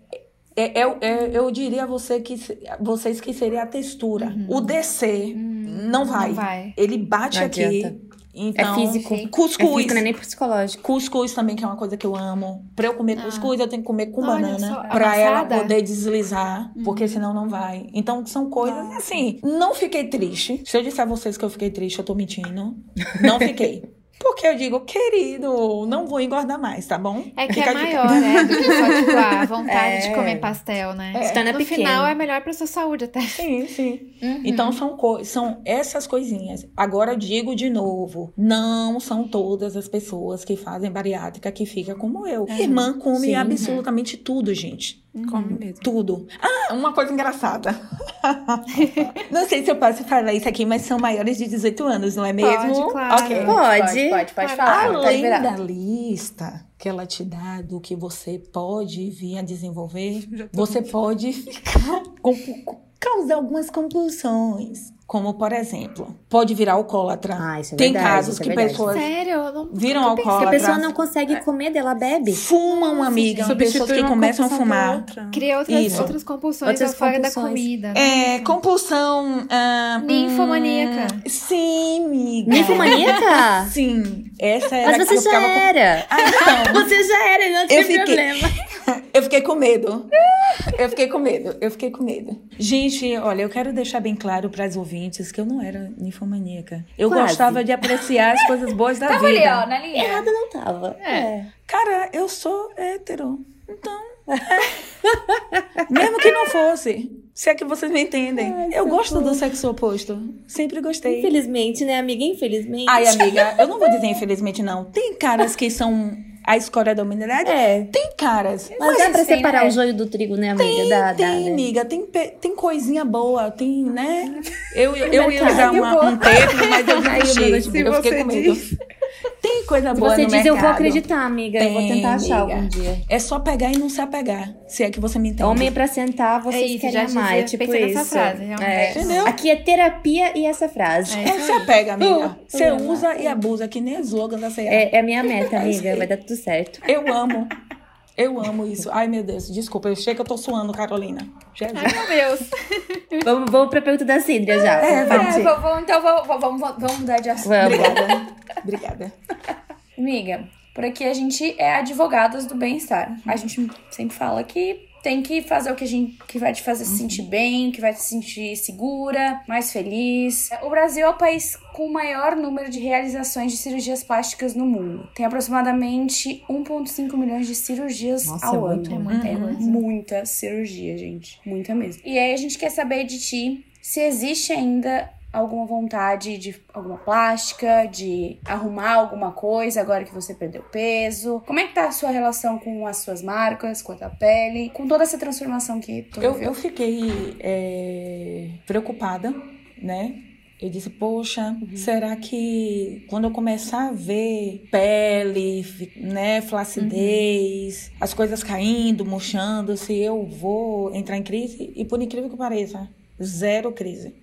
é, é- é- eu diria a você que, vocês que seria a textura. O descer não vai. Não vai. Ele bate Não aqui adianta. Então, É físico. É Cuscuz. físico, não é nem psicológico. Cuscuz também, que é uma coisa que eu amo. Pra eu comer cuscuz, eu tenho que comer com Olha banana. só, Pra ela poder deslizar, porque senão não vai. Então, são coisas assim. Não fiquei triste. Se eu disser a vocês que eu fiquei triste, eu tô mentindo. Não fiquei. Porque eu digo, querido, não vou engordar mais, tá bom? É que Fica é a dica. maior, né? Do que só, tipo, a vontade de É. comer pastel, né? Se torna no pequeno. final é melhor pra sua saúde até. Sim, sim. Uhum. Então são, co- são essas coisinhas. Agora eu digo de novo: não são todas as pessoas que fazem bariátrica que fica como eu. Irmã come Sim. absolutamente tudo, gente. Come mesmo. Tudo. Ah, uma coisa engraçada. não sei se eu posso falar isso aqui, mas são maiores de 18 anos, não é mesmo? Pode, claro. Ok. Pode. Pode, pode, pode falar. Tá Além liberado. da lista que ela te dá do que você pode vir a desenvolver, você pode ficar com, com- causar algumas compulsões. Como, por exemplo, pode virar alcoólatra. Ah, isso é Tem verdade, casos isso é que verdade. pessoas Sério? Eu não, viram pensei. Porque a alcoólatra. pessoa não consegue comer dela, bebe. Fumam, amiga. Pessoas Substitui que começam a fumar. outra. Cria outras, Isso. outras compulsões Outras fora da comida. É, compulsão. ah, Ninfomaníaca. hum, sim, amiga. Ninfomaníaca? Sim. Essa era Mas que você já com- era. Ah, então. Você já era, não tem Eu fiquei- problema. Eu fiquei com medo. Eu fiquei com medo. Eu fiquei com medo. Gente, olha, eu quero deixar bem claro para as ouvintes que eu não era ninfomaníaca. Eu Quase. gostava de apreciar as coisas boas da Tava ali, vida. ó, na linha. Errada não tava. É. Cara, eu sou hétero. Então. é. Mesmo que não fosse. Se é que vocês me entendem. eu gosto do sexo oposto. Sempre gostei. Infelizmente, né, amiga? Infelizmente. Ai, amiga, eu não vou dizer infelizmente, não. Tem caras que são a escória da humanidade? É. Tem caras. Mas dá pra tem, separar né? o joio do trigo, né, amiga? Tem, dá, tem, né? amiga. Tem, tem coisinha boa, tem, né? Eu, eu, eu ia usar uma- um termo, mas eu desisti. não- se Eu fiquei você com medo. diz. Tem coisa boa você no diz, eu vou mercado. acreditar, amiga. eu vou Tem, tentar achar amiga. algum dia. É só pegar e não se apegar. Se é que você me entende. Homem é pra sentar, vocês É isso, querem já amar. dizia- É tipo isso. nessa frase, realmente. É. Entendeu? Aqui é terapia e essa frase. É É, se apega, amiga. Uh, Você uh, usa e abusa, que nem slogan da CEA. É, é a minha meta, amiga. Vai dar tudo certo. Eu amo. Eu amo isso. Ai, meu Deus. Desculpa, eu sei que eu tô suando, Carolina. Jesus. Ai, meu Deus. Vamos, vamos pra pergunta da Cíndria já. É, Pode É, vamos, vamos- então vamos, vamos, vamos, vamos mudar de assunto. Vamos. Obrigada. Obrigada. Amiga, por aqui a gente é advogadas do bem-estar. A gente sempre fala que tem que fazer o que, a gente, que vai te fazer se sentir bem, que vai te sentir segura, mais feliz. O Brasil é o país com o maior número de realizações de cirurgias plásticas no mundo. Tem aproximadamente 1,5 milhões de cirurgias Nossa, ao é ano. é muita é muita cirurgia, gente. Muita mesmo. E aí a gente quer saber de ti se existe ainda alguma vontade de alguma plástica, de arrumar alguma coisa agora que você perdeu peso. Como é que tá a sua relação com as suas marcas, com a tua pele, com toda essa transformação que tu Eu, eu fiquei é, preocupada, né? Eu disse, poxa, será que quando eu começar a ver pele, né, flacidez, as coisas caindo, murchando, se eu vou entrar em crise? E por incrível que pareça, zero crise.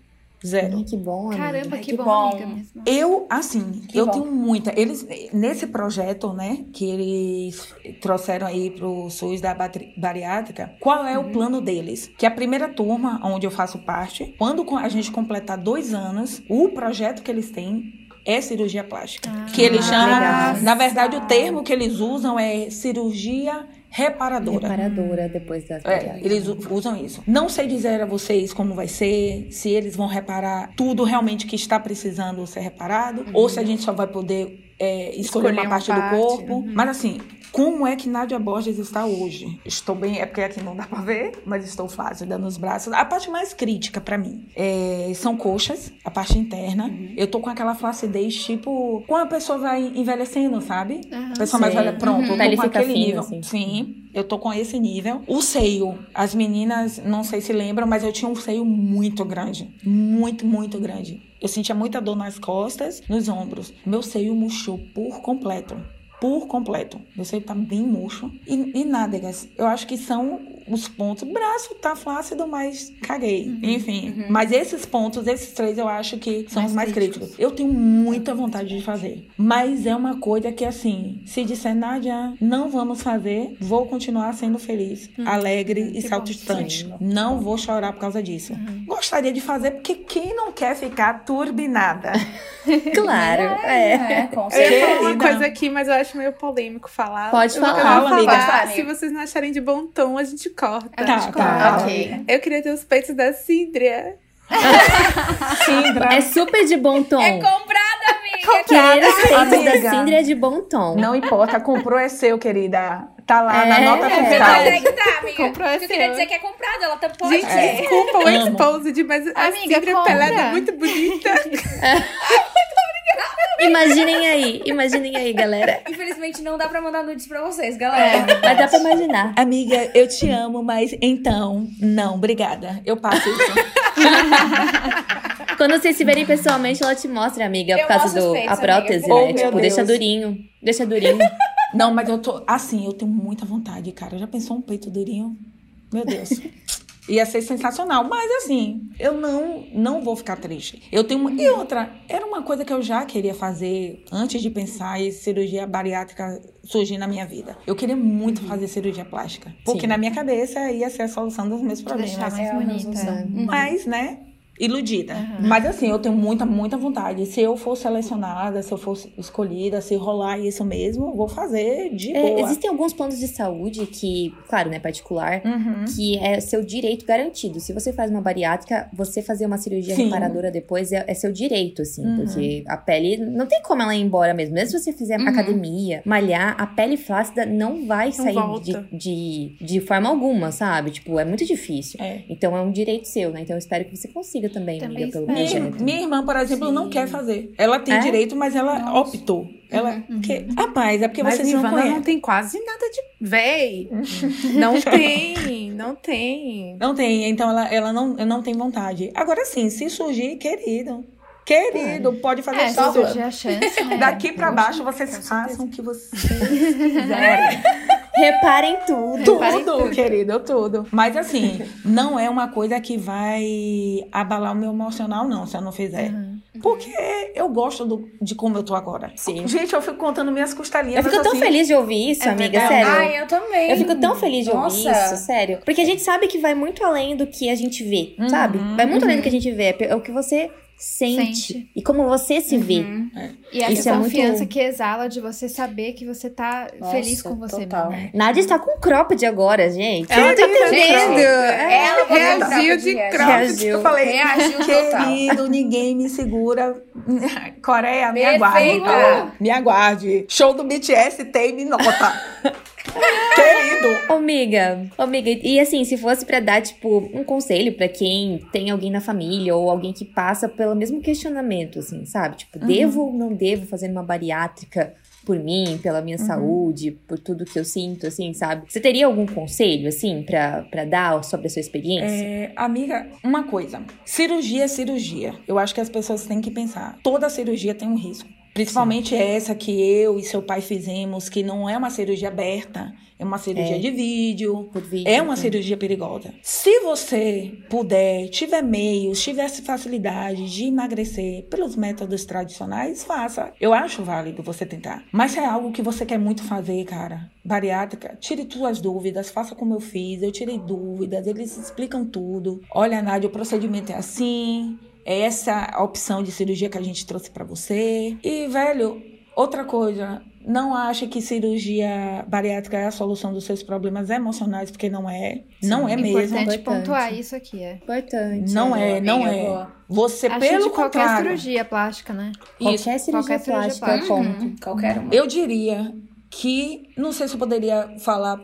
Zero. Ai, que bom, amiga. Caramba, Ai, que, que bom, bom. amiga mesmo. Eu, assim, Que eu bom. tenho muita. Eles, nesse projeto, né, que eles trouxeram aí pro SUS da bariátrica, qual é o plano deles? Que a primeira turma, onde eu faço parte, quando a gente completar dois anos, o projeto que eles têm é cirurgia plástica. Ah, que eles chamam, na verdade, o termo que eles usam é cirurgia reparadora. Reparadora depois da É, eles usam isso. Não sei dizer a vocês como vai ser, se eles vão reparar tudo realmente que está precisando ser reparado, ou se a gente só vai poder é, escolher, Escolher uma uma parte, parte, do corpo. Mas assim, como é que Nádia Borges está hoje? Estou bem, é porque aqui não dá pra ver, mas estou flácida nos braços. A parte mais crítica pra mim é, são coxas, a parte interna. Eu tô com aquela flacidez, tipo, quando a pessoa vai envelhecendo, sabe? A pessoa mais Sei. velha, pronto, eu tô com aquele fina, nível. assim. Sim, eu tô com esse nível. O seio, as meninas, não sei se lembram, mas eu tinha um seio muito grande. Muito, muito grande. Eu sentia muita dor nas costas, nos ombros. Meu seio murchou por completo. Por completo. Seio tá bem murcho. E, e nádegas, eu acho que são os pontos. Braço tá flácido, mas caguei. Enfim. Mas esses pontos, esses três, eu acho que são Mais os mais críticos. Eu tenho muita vontade de fazer. Mas é uma coisa que, assim, se disser, Nádia, não vamos fazer, vou continuar sendo feliz, alegre e bom. saltitante. Não vou chorar por causa disso. Gostaria de fazer, porque quem não quer ficar turbinada? Claro, é. É, com Eu ia certeza. falar uma coisa aqui, mas eu acho meio polêmico falar. Pode falar, vou amiga. falar. Fala, Se vocês não acharem de bom tom, a gente corta. A Tá, gente tá. coloca. Ok. Eu queria ter os peitos da Síndria. Sindra. É super de bom tom. É comprada, amiga. Querer os peitos Amiga. da Síndria é de bom tom. Não importa, comprou é seu, querida. Tá lá na É. nota Mas fiscal. aí que tá, amiga. Comprou eu esse queria seu. dizer que é comprado, ela tá pode. Gente, desculpa o exposed, mas a Amiga, Síndria compra. pelada é muito bonita. Imaginem aí, imaginem aí, galera. Infelizmente não dá pra mandar nudes pra vocês, galera. Mas dá pra imaginar. Amiga, eu te amo, mas então, não, obrigada. Eu passo isso. Quando vocês se verem pessoalmente, ela te mostra, amiga, Eu por causa do peitos, a prótese, amiga. Oh, né? meu tipo, deixa durinho. Deixa durinho. Não, mas eu tô. Assim, eu tenho muita vontade, cara. Já pensou um peito durinho? Meu Deus. Ia ser sensacional. Mas assim, eu não não vou ficar triste. Eu tenho. uma- E outra, era uma coisa que eu já queria fazer antes de pensar em cirurgia bariátrica surgir na minha vida. Eu queria muito fazer cirurgia plástica. Porque Sim. na minha cabeça ia ser a solução dos meus Deixar problemas. mais É bonita. resolução. Mas, né? Iludida. Mas assim, eu tenho muita, muita vontade. Se eu for selecionada, se eu for escolhida, se rolar isso mesmo, eu vou fazer de É, boa. existem alguns planos de saúde que, claro, né, particular, Uhum. que é seu direito garantido. Se você faz uma bariátrica, você fazer uma cirurgia Sim. reparadora depois é, é seu direito, assim. Uhum. Porque a pele não tem como ela ir embora mesmo. Mesmo se você fizer Uhum. academia, malhar, a pele flácida não vai sair volta. de, de, de forma alguma, sabe? Tipo, é muito difícil. É. Então é um direito seu, né? Então eu espero que você consiga também, Também amiga, pelo projeto. minha irmã, por exemplo, não Sim. quer fazer. Ela tem É? direito, mas ela optou. Ela. Que, rapaz, é porque Mas vocês não Nirvana conhecem. não tem quase nada de véi. não tem, não tem. Não tem, então ela, ela não, não tem vontade. Agora sim, se surgir, querido. Querido, pode fazer É, só surgir a chance, né? Daqui pra baixo, vocês façam o que vocês quiserem. Reparem tudo. Tudo, Reparem tudo. querido, tudo. Mas assim, não é uma coisa que vai abalar o meu emocional, não, se eu não fizer. Uhum. Porque eu gosto do- de como eu tô agora. Sim. Gente, eu fico contando minhas Eu costelinhas. fico tão assim. feliz de ouvir isso, É amiga, verdade. sério. Ai, eu também. Eu fico tão feliz de ouvir Nossa. isso, sério. Porque a gente sabe que vai muito além do que a gente vê, Uhum, sabe? Vai muito além do que a gente vê. É o que você sente. Sente. E como você se vê. Uhum. E essa Isso é muito- confiança que exala de você saber que você tá Nossa, feliz com você total. mesmo. né? Nádia está com cropped agora, gente. Ela não tá entendendo. É. Ela Reagiu de cropped. Reagiu. Eu falei, Reagiu total. querido, ninguém me segura. Coreia, me aguarde. Perfeita. tá? Me aguarde. Show do BTS tem me nota. querido. Amiga, amiga, e assim, se fosse pra dar, tipo, um conselho pra quem tem alguém na família ou alguém que passa pelo mesmo questionamento, assim, sabe? Tipo, Uhum. devo ou não devo fazer uma bariátrica por mim, pela minha Uhum. saúde, por tudo que eu sinto, assim, sabe? Você teria algum conselho, assim, pra, pra dar sobre a sua experiência? É, amiga, uma coisa. Cirurgia é cirurgia. Eu acho que as pessoas têm que pensar. Toda cirurgia tem um risco. Principalmente essa que eu e seu pai fizemos, que não é uma cirurgia aberta, é uma cirurgia É. de vídeo. Vídeo, É uma cirurgia perigosa. Se você puder, tiver meios, tivesse facilidade de emagrecer pelos métodos tradicionais, faça. Eu acho válido você tentar. Mas se é algo que você quer muito fazer, cara, bariátrica, tire suas dúvidas, faça como eu fiz. Eu tirei dúvidas, eles explicam tudo. Olha, Nádia, o procedimento é assim. É essa a opção de cirurgia que a gente trouxe pra você. E, velho, outra coisa, não ache que cirurgia bariátrica é a solução dos seus problemas emocionais, porque não é. não é mesmo. Importante Importante. pontuar isso aqui, é. Importante. Não né? é, não é. boa. Você, Acho pelo de qualquer contrário, cirurgia plástica, né? isso, Qualquer cirurgia Qualquer plástica é plástica. ponto. Uhum, Qualquer uma. eu diria que, não sei se eu poderia falar,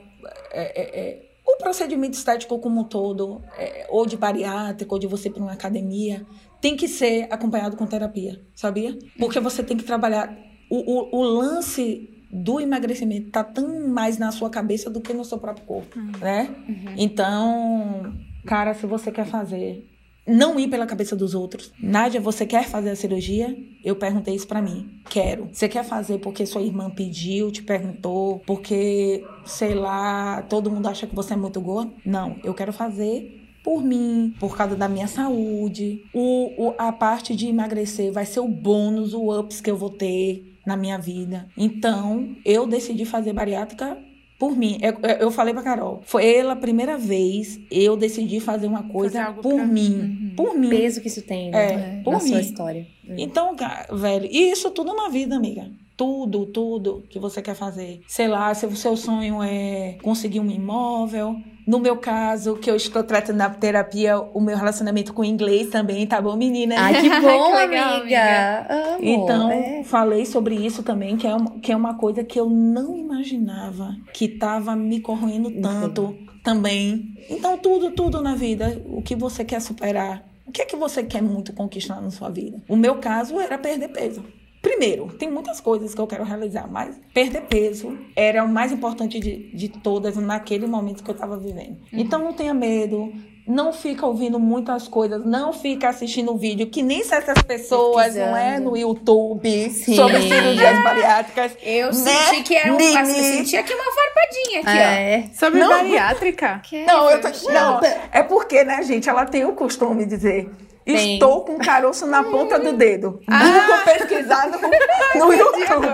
é, é, é, o procedimento estético como um todo, é, ou de bariátrica, ou de você ir para uma academia, tem que ser acompanhado com terapia, sabia? Porque você tem que trabalhar. O, o, o lance do emagrecimento tá tão mais na sua cabeça do que no seu próprio corpo, né? Então, cara, se você quer fazer, não ir pela cabeça dos outros. Nádia, você quer fazer a cirurgia? Eu perguntei isso pra mim. Quero. Você quer fazer porque sua irmã pediu, te perguntou, porque, sei lá, todo mundo acha que você é muito gorda? Não, eu quero fazer por mim, por causa da minha saúde. O, o, a parte de emagrecer vai ser o bônus, o ups que eu vou ter na minha vida. Então, eu decidi fazer bariátrica por mim. Eu, eu falei pra Carol, foi ela a primeira vez eu decidi fazer uma coisa Fazer por mim. Uhum. Por mim. peso que isso tem, né? É, por na sua mim. história. Hum. Então, velho, e isso tudo na vida, amiga. Tudo, tudo que você quer fazer. Sei lá, se o seu sonho é conseguir um imóvel. No meu caso, que eu estou tratando na terapia, o meu relacionamento com o inglês também, tá bom, menina? Ai, que bom, Que legal, amiga. Amo. Então, É. falei sobre isso também, que é, uma, que é uma coisa que eu não imaginava que tava me corroendo tanto também. Então, tudo, tudo na vida, o que você quer superar, o que é que você quer muito conquistar na sua vida? O meu caso era perder peso. Primeiro, tem muitas coisas que eu quero realizar, mas perder peso era o mais importante de, de todas naquele momento que eu estava vivendo. Então, não tenha medo, não fica ouvindo muitas coisas, não fica assistindo vídeo que nem certas pessoas, não é no YouTube, Sim. sobre cirurgias bariátricas. Eu Né, senti que era um. Mimi? Eu senti aqui uma farpadinha aqui, É. Sobre Não. bariátrica. Que Não, eu tô, não, é porque, né, gente, ela tem o costume de dizer. Estou com caroço na ponta do dedo. Ah. Nunca pesquisar no, no YouTube.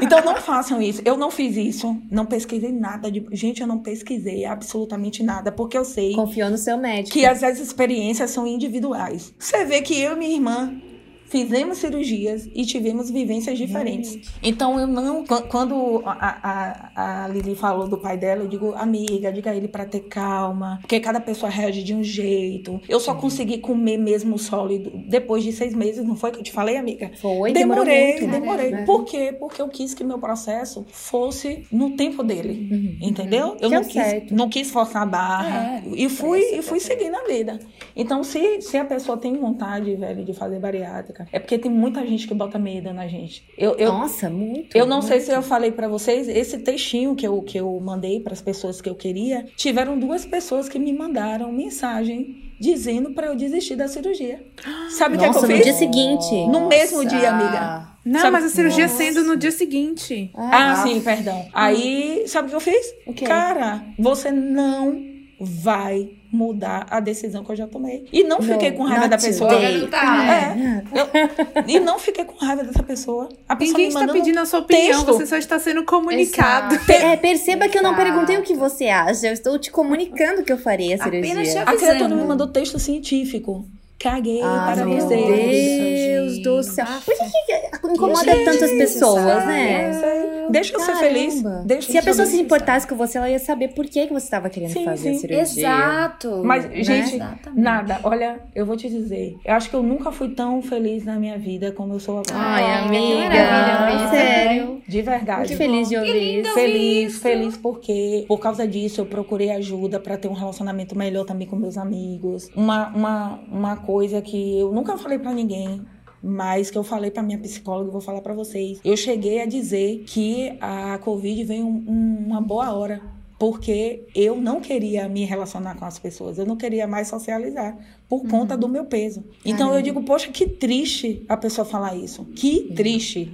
então não façam isso. Eu não fiz isso. Não pesquisei nada. De... Gente, eu não pesquisei absolutamente nada. Porque eu sei Confiou no seu médico. que as, as experiências são individuais. Você vê que eu e minha irmã fizemos cirurgias e tivemos vivências diferentes. Então eu não. qu- Quando a, a, a Lili falou do pai dela, eu digo, amiga, diga a ele pra ter calma. Porque cada pessoa reage de um jeito. Eu só consegui comer mesmo sólido depois de seis meses, não foi que eu te falei, amiga? Foi, demorei, muito, né? demorei. É. Por quê? Porque eu quis que meu processo fosse no tempo dele. Uhum. Entendeu? Eu Que é não o quis, certo. não quis forçar a barra. É, e fui, parece e fui seguindo a vida. Então, se, se a pessoa tem vontade, velho, de fazer bariátrica, é porque tem muita gente que bota medo na gente. Eu, eu, Nossa, muito. eu não sei muito. se eu falei pra vocês, esse textinho que eu, que eu mandei pras pessoas que eu queria, tiveram duas pessoas que me mandaram mensagem dizendo pra eu desistir da cirurgia. Sabe o que, é que Nossa, eu no fiz? dia seguinte. No mesmo dia, amiga. Não, Sabe- mas a cirurgia Nossa. sendo no dia seguinte. Ah, sim, perdão. Aí, sabe o que eu fiz? O quê? Cara, você não vai mudar a decisão que eu já tomei. E não fiquei com raiva da pessoa. Não tá. É. Eu- e não fiquei com raiva dessa pessoa. A pessoa Ninguém está pedindo a sua opinião, texto. você só está sendo comunicado. Exato. É, perceba que eu não Exato. perguntei o que você acha. Eu estou te comunicando que eu farei a cirurgia. Apenas te A criatura me mandou texto científico. Caguei Ah, para meu você. Deus do céu. Por que, que incomoda Gente, tantas pessoas, sabe? né? Deixa eu ser feliz. Deixa Se a pessoa se importasse com você, ela ia saber por que, que você estava querendo Sim, fazer sim. a cirurgia. Exato. Mas, né? gente, Exatamente. nada. Olha, eu vou te dizer. Eu acho que eu nunca fui tão feliz na minha vida como eu sou agora. Ai, amiga. sério. De verdade. Muito feliz de ouvir isso. Feliz, feliz porque por causa disso eu procurei ajuda pra ter um relacionamento melhor também com meus amigos. Uma, uma, uma coisa que eu nunca falei pra ninguém, mas que eu falei pra minha psicóloga e vou falar pra vocês. Eu cheguei a dizer que a Covid veio um- um- uma boa hora. Porque eu não queria me relacionar com as pessoas, eu não queria mais socializar por conta do meu peso. Então eu digo, poxa, que triste a pessoa falar isso. Que triste.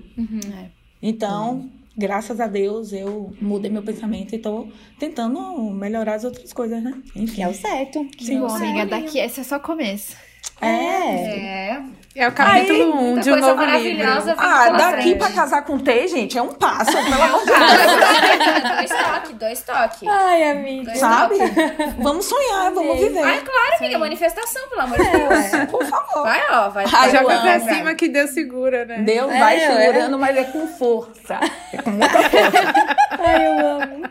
Então, graças a Deus, eu mudei meu pensamento e tô tentando melhorar as outras coisas, né? Que Enfim. é o certo. Que bom, amiga. Daqui, esse é só começo. É. É. É o capítulo 1 um de um coisa novo maravilhosa livro. Ah, daqui frente. pra casar com T, gente, é um passo, pelo amor de Deus. dois toques, dois toques. Ai, amiga. Dois Sabe? toques. Vamos sonhar, vamos viver. Ai, claro, amiga, manifestação, pelo amor de Deus. Por favor. Vai, ó, vai. Ai, Já eu foi amo, pra cima que Deus segura, né? Deus É, vai é. segurando, mas é com força. É com muita força. Ai, eu amo.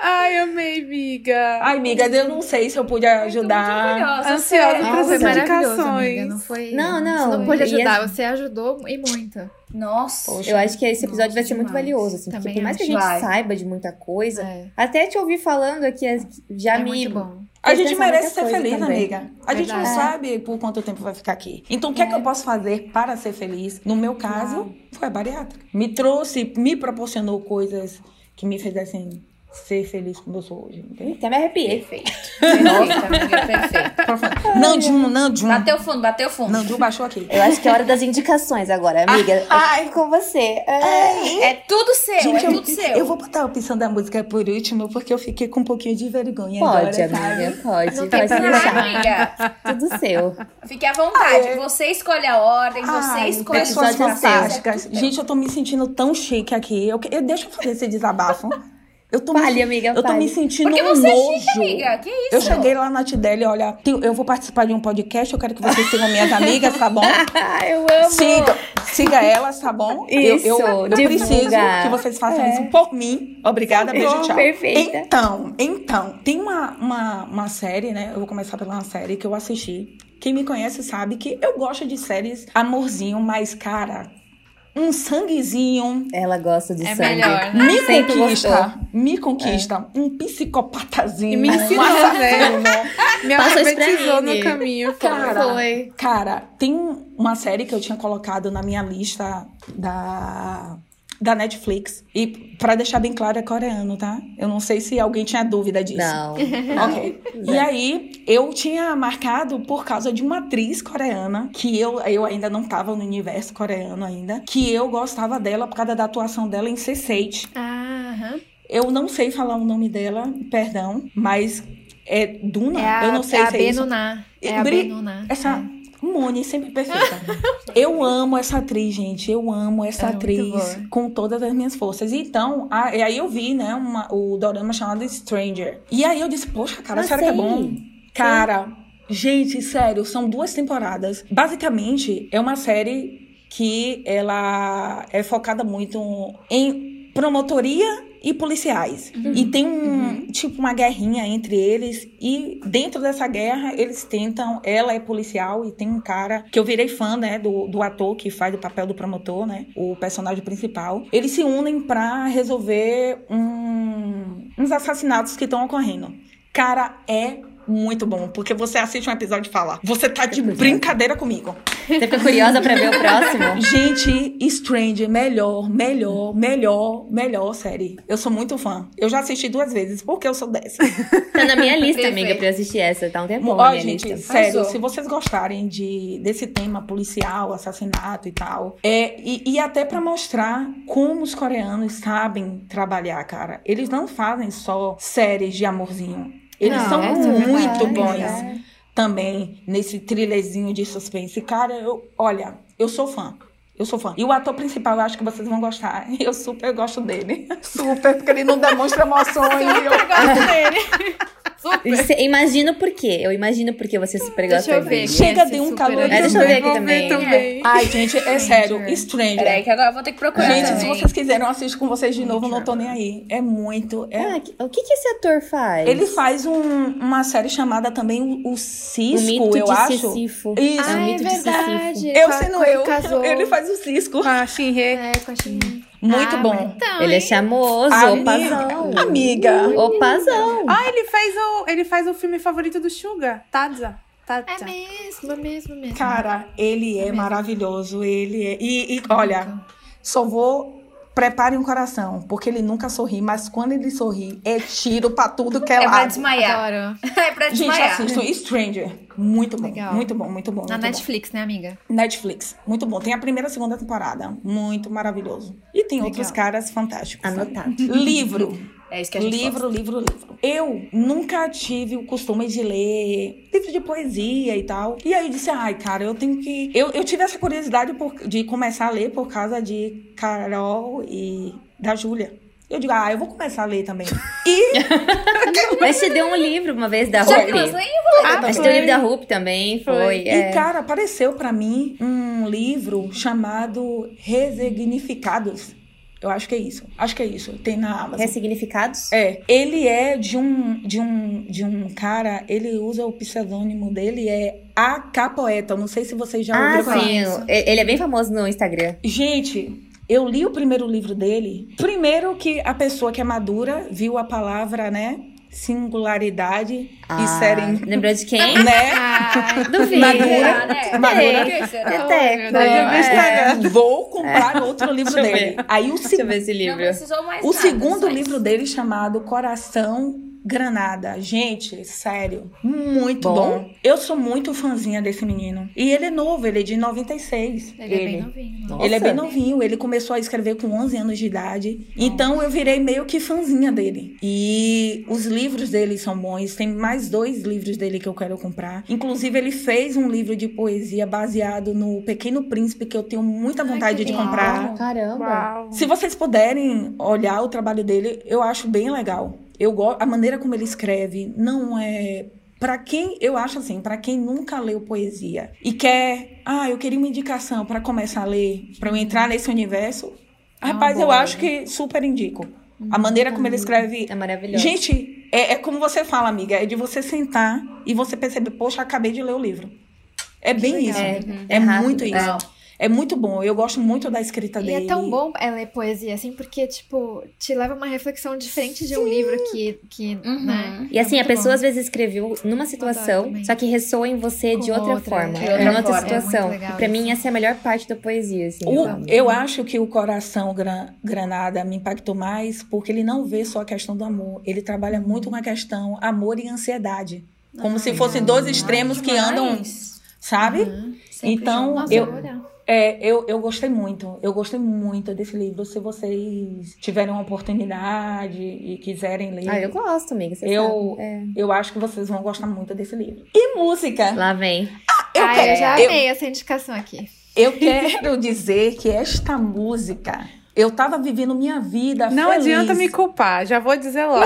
Ai, amei, amiga. Ai, amiga, eu não sei se eu pude ajudar. Maravilhosa, Ansiosa foi as maravilhoso, indicações. amiga. Não foi. Não, não, Você não pôde e ajudar, as- você ajudou e muito. Nossa. Poxa. Eu acho que esse episódio vai ser muito demais. valioso, assim, porque Também por mais que a gente Vai. saiba de muita coisa, É. até te ouvir falando aqui já é me. muito bom. A gente merece ser feliz, também. amiga. A gente não Verdade. sabe por quanto tempo vai ficar aqui. Então, o que é que eu posso fazer para ser feliz? No meu caso, foi a bariátrica. Me trouxe, me proporcionou coisas que me fizessem ser feliz como eu sou hoje. entende? Até me arrepiei. Perfeito. Perfeito, amiga, perfeito. Nandinho, Nandinho. Bateu fundo, bateu fundo. Nandinho baixou aqui. Eu acho que é hora das indicações agora, amiga. Ai. com você. Ai. É tudo seu, Gente, é eu, tudo seu. eu vou botar a opção da música por último, porque eu fiquei com um pouquinho de vergonha Pode, agora, amiga, sabe? pode. Não tem pode problema, deixar. amiga. Tudo seu. Fique à vontade. Ai. Você escolhe a ordem, você Ai, escolhe as suas fantásticas. Gente, eu tô me sentindo tão chique aqui. Eu, eu, deixa eu fazer esse desabafo. Eu tô, Fale, me, amiga, eu tô fale. me sentindo Porque um você é nojo. chique, amiga. Que isso? Eu cheguei lá na Tideli, olha, tem- eu vou participar de um podcast, eu quero que vocês sigam minhas amigas, tá bom? eu amo. Siga, siga elas, tá bom? Eu- Isso, eu, eu, divulga. preciso que vocês façam É. isso por mim. Obrigada, beijo, tchau. perfeita. Então, então, tem uma, uma, uma série, né? Eu vou começar pela uma série que eu assisti. Quem me conhece sabe que eu gosto de séries amorzinho, mas, cara, um sanguezinho Ela gosta de É sangue. melhor, né? me Sempre conquista. gostou. Me conquista. Um psicopatazinho. E me ensinou, um né? Me alfabetizou no caminho. Cara, Foi. Cara, tem uma série que eu tinha colocado na minha lista da, da Netflix. E pra deixar bem claro, é coreano, tá? Eu não sei se alguém tinha dúvida disso. Não. Ok. E aí, eu tinha marcado por causa de uma atriz coreana, que eu, eu ainda não tava no universo coreano ainda, que eu gostava dela por causa da atuação dela em C6. Ah, aham. Eu não sei falar o nome dela, perdão, mas é Duna? É a, eu não sei é a se é isso. Benuná. É a Bri- Benuná. Essa Moni sempre perfeita. eu amo essa atriz, gente. Eu amo essa É atriz com todas as minhas forças. Então, a- e aí eu vi, né, uma- o dorama chamado Stranger. E aí eu disse, poxa, cara, sério que é bom? Cara, gente, sério, são duas temporadas. Basicamente, é uma série que ela é focada muito em promotoria e policiais. E tem um, tipo, uma guerrinha entre eles. E dentro dessa guerra, eles tentam. Ela é policial e tem um cara que eu virei fã, né? Do, do ator que faz o papel do promotor, né? O personagem principal. Eles se unem pra resolver um, uns assassinatos que estão ocorrendo. Cara, é muito bom. Porque você assiste um episódio e fala: Você tá de brincadeira comigo. Você fica curiosa pra ver o próximo? Gente, Strange, melhor, melhor, melhor, melhor série. Eu sou muito fã. Eu já assisti duas vezes, porque eu sou dessa. Tá na minha lista, Perfeito. amiga, pra eu assistir essa. Tá um tempão Ó, na minha gente, lista. sério, se vocês gostarem de, desse tema policial, assassinato e tal, é, e, e até pra mostrar como os coreanos sabem trabalhar, cara. Eles não fazem só séries de amorzinho. Eles Não, são é muito é bons verdade. também nesse thrillerzinho de suspense. Cara, eu, olha, eu sou fã. Eu sou fã. E o ator principal, eu acho que vocês vão gostar. Eu super gosto dele. Super, porque ele não demonstra emoções. e eu gosto dele. Você- Imagino por quê. Eu imagino por que você super Deixa gosta eu ver. dele. quem Chega é de um super calor. É, deixa eu ver aqui também. também. Ai, gente, é sério. Stranger. Peraí, que agora eu vou ter que procurar Gente, também. se vocês quiserem, eu assisto com vocês de novo, não tô nem aí. É muito. é- Ah, o que que esse ator faz? Ele faz um- uma série chamada também O, o o Cisco, mito eu de acho. Sísifo. Isso. É o Ah, é Sísifo. verdade. Eu sendo eu. casou. Ele faz o Cisco. Com a Shinhye. É, com a Shin. Muito Ah, bom. Então, Ele é chamoso, opazão. Amiga. Opazão. Ah, ele fez o, ele faz o filme favorito do Suga, Tadza. Tadza. É mesmo, é mesmo, é mesmo. Cara, ele é mesmo. maravilhoso. Ele é. E, e, olha, só vou. Prepare um coração, porque ele nunca sorri, mas quando ele sorri, é tiro pra tudo que é, É pra desmaiar. Adoro. É pra Gente, desmaiar. assistam Stranger. Muito bom. Legal. Muito bom, muito bom. Na muito bom. Netflix, né, amiga? Netflix. Muito bom. Tem a primeira e a segunda temporada. Muito maravilhoso. E tem Legal. outros caras fantásticos. Anotado. Livro. É isso que a gente livro, livro, livro. Eu nunca tive o costume de ler livro de poesia e tal. E aí eu disse, ai, cara, eu tenho que. Eu, eu tive essa curiosidade por- de começar a ler por causa de Carol e da Júlia. Eu digo, ah, eu vou começar a ler também. E Mas você deu um livro uma vez da ler Ah. Mas tem o livro da Rupi também, foi. Foi. é. E, cara, apareceu pra mim um livro chamado Resignificados. Eu acho que é isso. Acho que é isso. Tem na Amazon. Ressignificados? É, ele é de um, de um, de um cara, ele usa o pseudônimo dele, é AK Poeta. Eu não sei se vocês já Ah, ouviram falar. sim. Ele é bem famoso no Instagram. Gente, eu li o primeiro livro dele. Primeiro que a pessoa que é madura viu a palavra, né? Singularidade Ah, e serem. Lembrou de quem? Né? Duvido. Madura. Né? Madura. Até. eu É. Vou comprar outro livro Deixa dele. Aí o, Deixa eu ver esse Não livro. precisou mais o nada, segundo livro dele chamado Coração Granada, gente, sério, muito Bom. bom. Eu sou muito fãzinha desse menino. E ele é novo, ele é de 96. Ele, é bem novinho. Nossa. Ele é bem novinho, ele começou a escrever com 11 anos de idade. Então eu virei meio que fãzinha dele. E os livros dele são bons. Tem mais dois livros dele que eu quero comprar. Inclusive, ele fez um livro de poesia baseado no Pequeno Príncipe, que eu tenho muita Ai, vontade que de legal. comprar. Caramba. Uau. Se vocês puderem olhar o trabalho dele, eu acho bem legal. Eu gosto a maneira como ele escreve não é Pra quem, eu acho assim, pra quem nunca leu poesia e quer, ah, eu queria uma indicação pra começar a ler, pra eu entrar nesse universo, uma rapaz, eu acho que super indico. A maneira como ele escreve. É maravilhoso. Gente, é, é como você fala, amiga, é de você sentar e você perceber, poxa, acabei de ler o livro. É bem legal. isso. É, É, é rápido, muito é. isso. É muito bom. Eu gosto muito da escrita E dele. é tão bom é, ler poesia, assim, porque, tipo, te leva a uma reflexão diferente de um livro que, que Uhum. né? E assim, É a pessoa bom. às vezes escreveu numa situação, só que ressoa em você de Com outra, outra, forma, de em outra forma. situação. É e pra mim, essa é a melhor parte da poesia, assim. O- eu acho que o coração Gran- Granada me impactou mais porque ele não vê só a questão do amor. Ele trabalha muito com a questão amor e ansiedade. Como se fossem dois extremos que andam, sabe? Sempre Então, eu. É, eu, eu gostei muito. Eu gostei muito desse livro. Se vocês tiverem uma oportunidade e quiserem ler, Ah, eu gosto, amiga, você Eu- sabe. É. eu acho que vocês vão gostar muito desse livro. E música? Lá vem. Eu ah, quero- eu já eu- amei essa indicação aqui. Eu quero dizer que esta música, eu tava vivendo minha vida Não feliz. adianta me culpar, já vou dizer logo.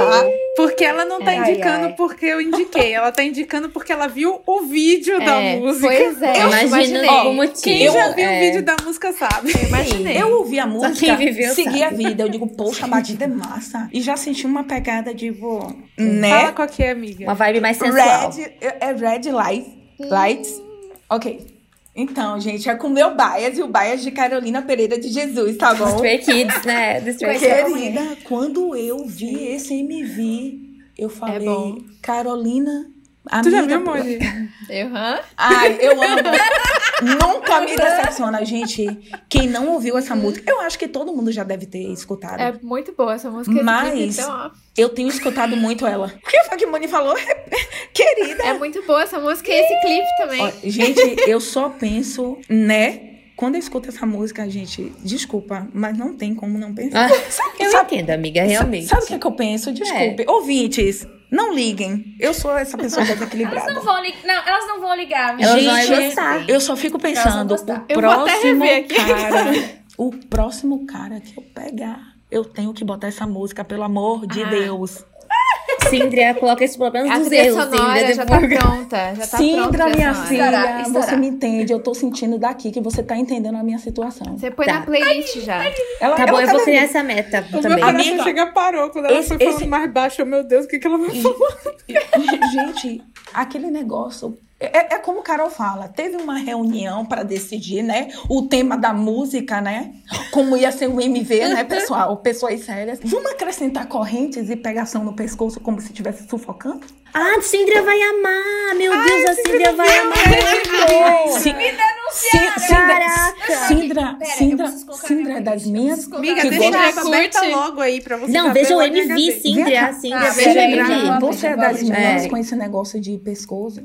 Porque ela não tá Ai, indicando ai. porque eu indiquei. Ela tá indicando porque ela viu o vídeo da É, música. Pois é, Eu imaginei. algum motivo. Quem Eu- já viu é. o vídeo da música sabe. Eu imaginei. Eu ouvi a música, quem viveu segui sabe. a vida. Eu digo, poxa, a batida é massa. E já senti uma pegada de, tipo, né? Fala qual que é, amiga. Uma vibe mais sensual. Red, é Red Light, Lights. Ok. Então, gente, é com o meu bias e o bias de Carolina Pereira de Jesus, tá bom? Stray Kids, né? Stray. Querida, quando eu vi esse MV, eu falei, bom. Carolina, Tu já viu, Molly? Eu, hã? Ai, eu amo. Nunca me decepciona, gente. Quem não ouviu essa música, eu acho que todo mundo já deve ter escutado. É muito boa essa música. Mas- então. Eu tenho escutado muito ela. O que foi que Moni falou? Querida. É muito boa essa música e esse clipe também. Ó, gente, eu só penso, né? Quando eu escuto essa música, gente, desculpa, mas não tem como não pensar. Ah, Sabe- eu sabe- entendo, amiga, realmente. Sabe o que, é que eu penso? Desculpe. Ouvintes, não liguem. Eu sou essa pessoa Elas desequilibrada. não vão ligar. Não, elas não vão ligar. Elas Gente, não iam gostar. Eu só fico Elas pensando, vão o Eu vou até próximo rever aqui. cara, o próximo cara que eu pegar, eu tenho que botar essa música, pelo amor de Ah. Deus. Síndria, coloca isso pelo menos A nos trilha sonora Síndria, já tá pronta. Já tá a trilha minha sonora. filha, Estará, estará. você me entende. Eu tô sentindo daqui que você tá entendendo a minha situação. Você põe Tá. na playlist já. Ela, Tá ela bom, eu vou criar essa meta O também. coração Amiga, chega parou quando ela esse- foi falando esse- mais baixo. Meu Deus, o que, que ela vai falar? Gente, aquele negócio. É, é como Carol fala, teve uma reunião para decidir, né? O tema da música, né? Como ia ser o MV, né, pessoal? Pessoas sérias. Vamos acrescentar correntes e pegação no pescoço como se estivesse sufocando? Ah, a Síndria vai amar! Meu Deus, a Síndria vai amar muito! Sim, denunciaram. Preciso colocar Sindra na é das minhas. Amiga, Que deixa gosta- ela aberta logo aí pra você Não, veja o MV. A Síndria, Ah, veja o MV. Você é das É. minhas com esse negócio de pescoço?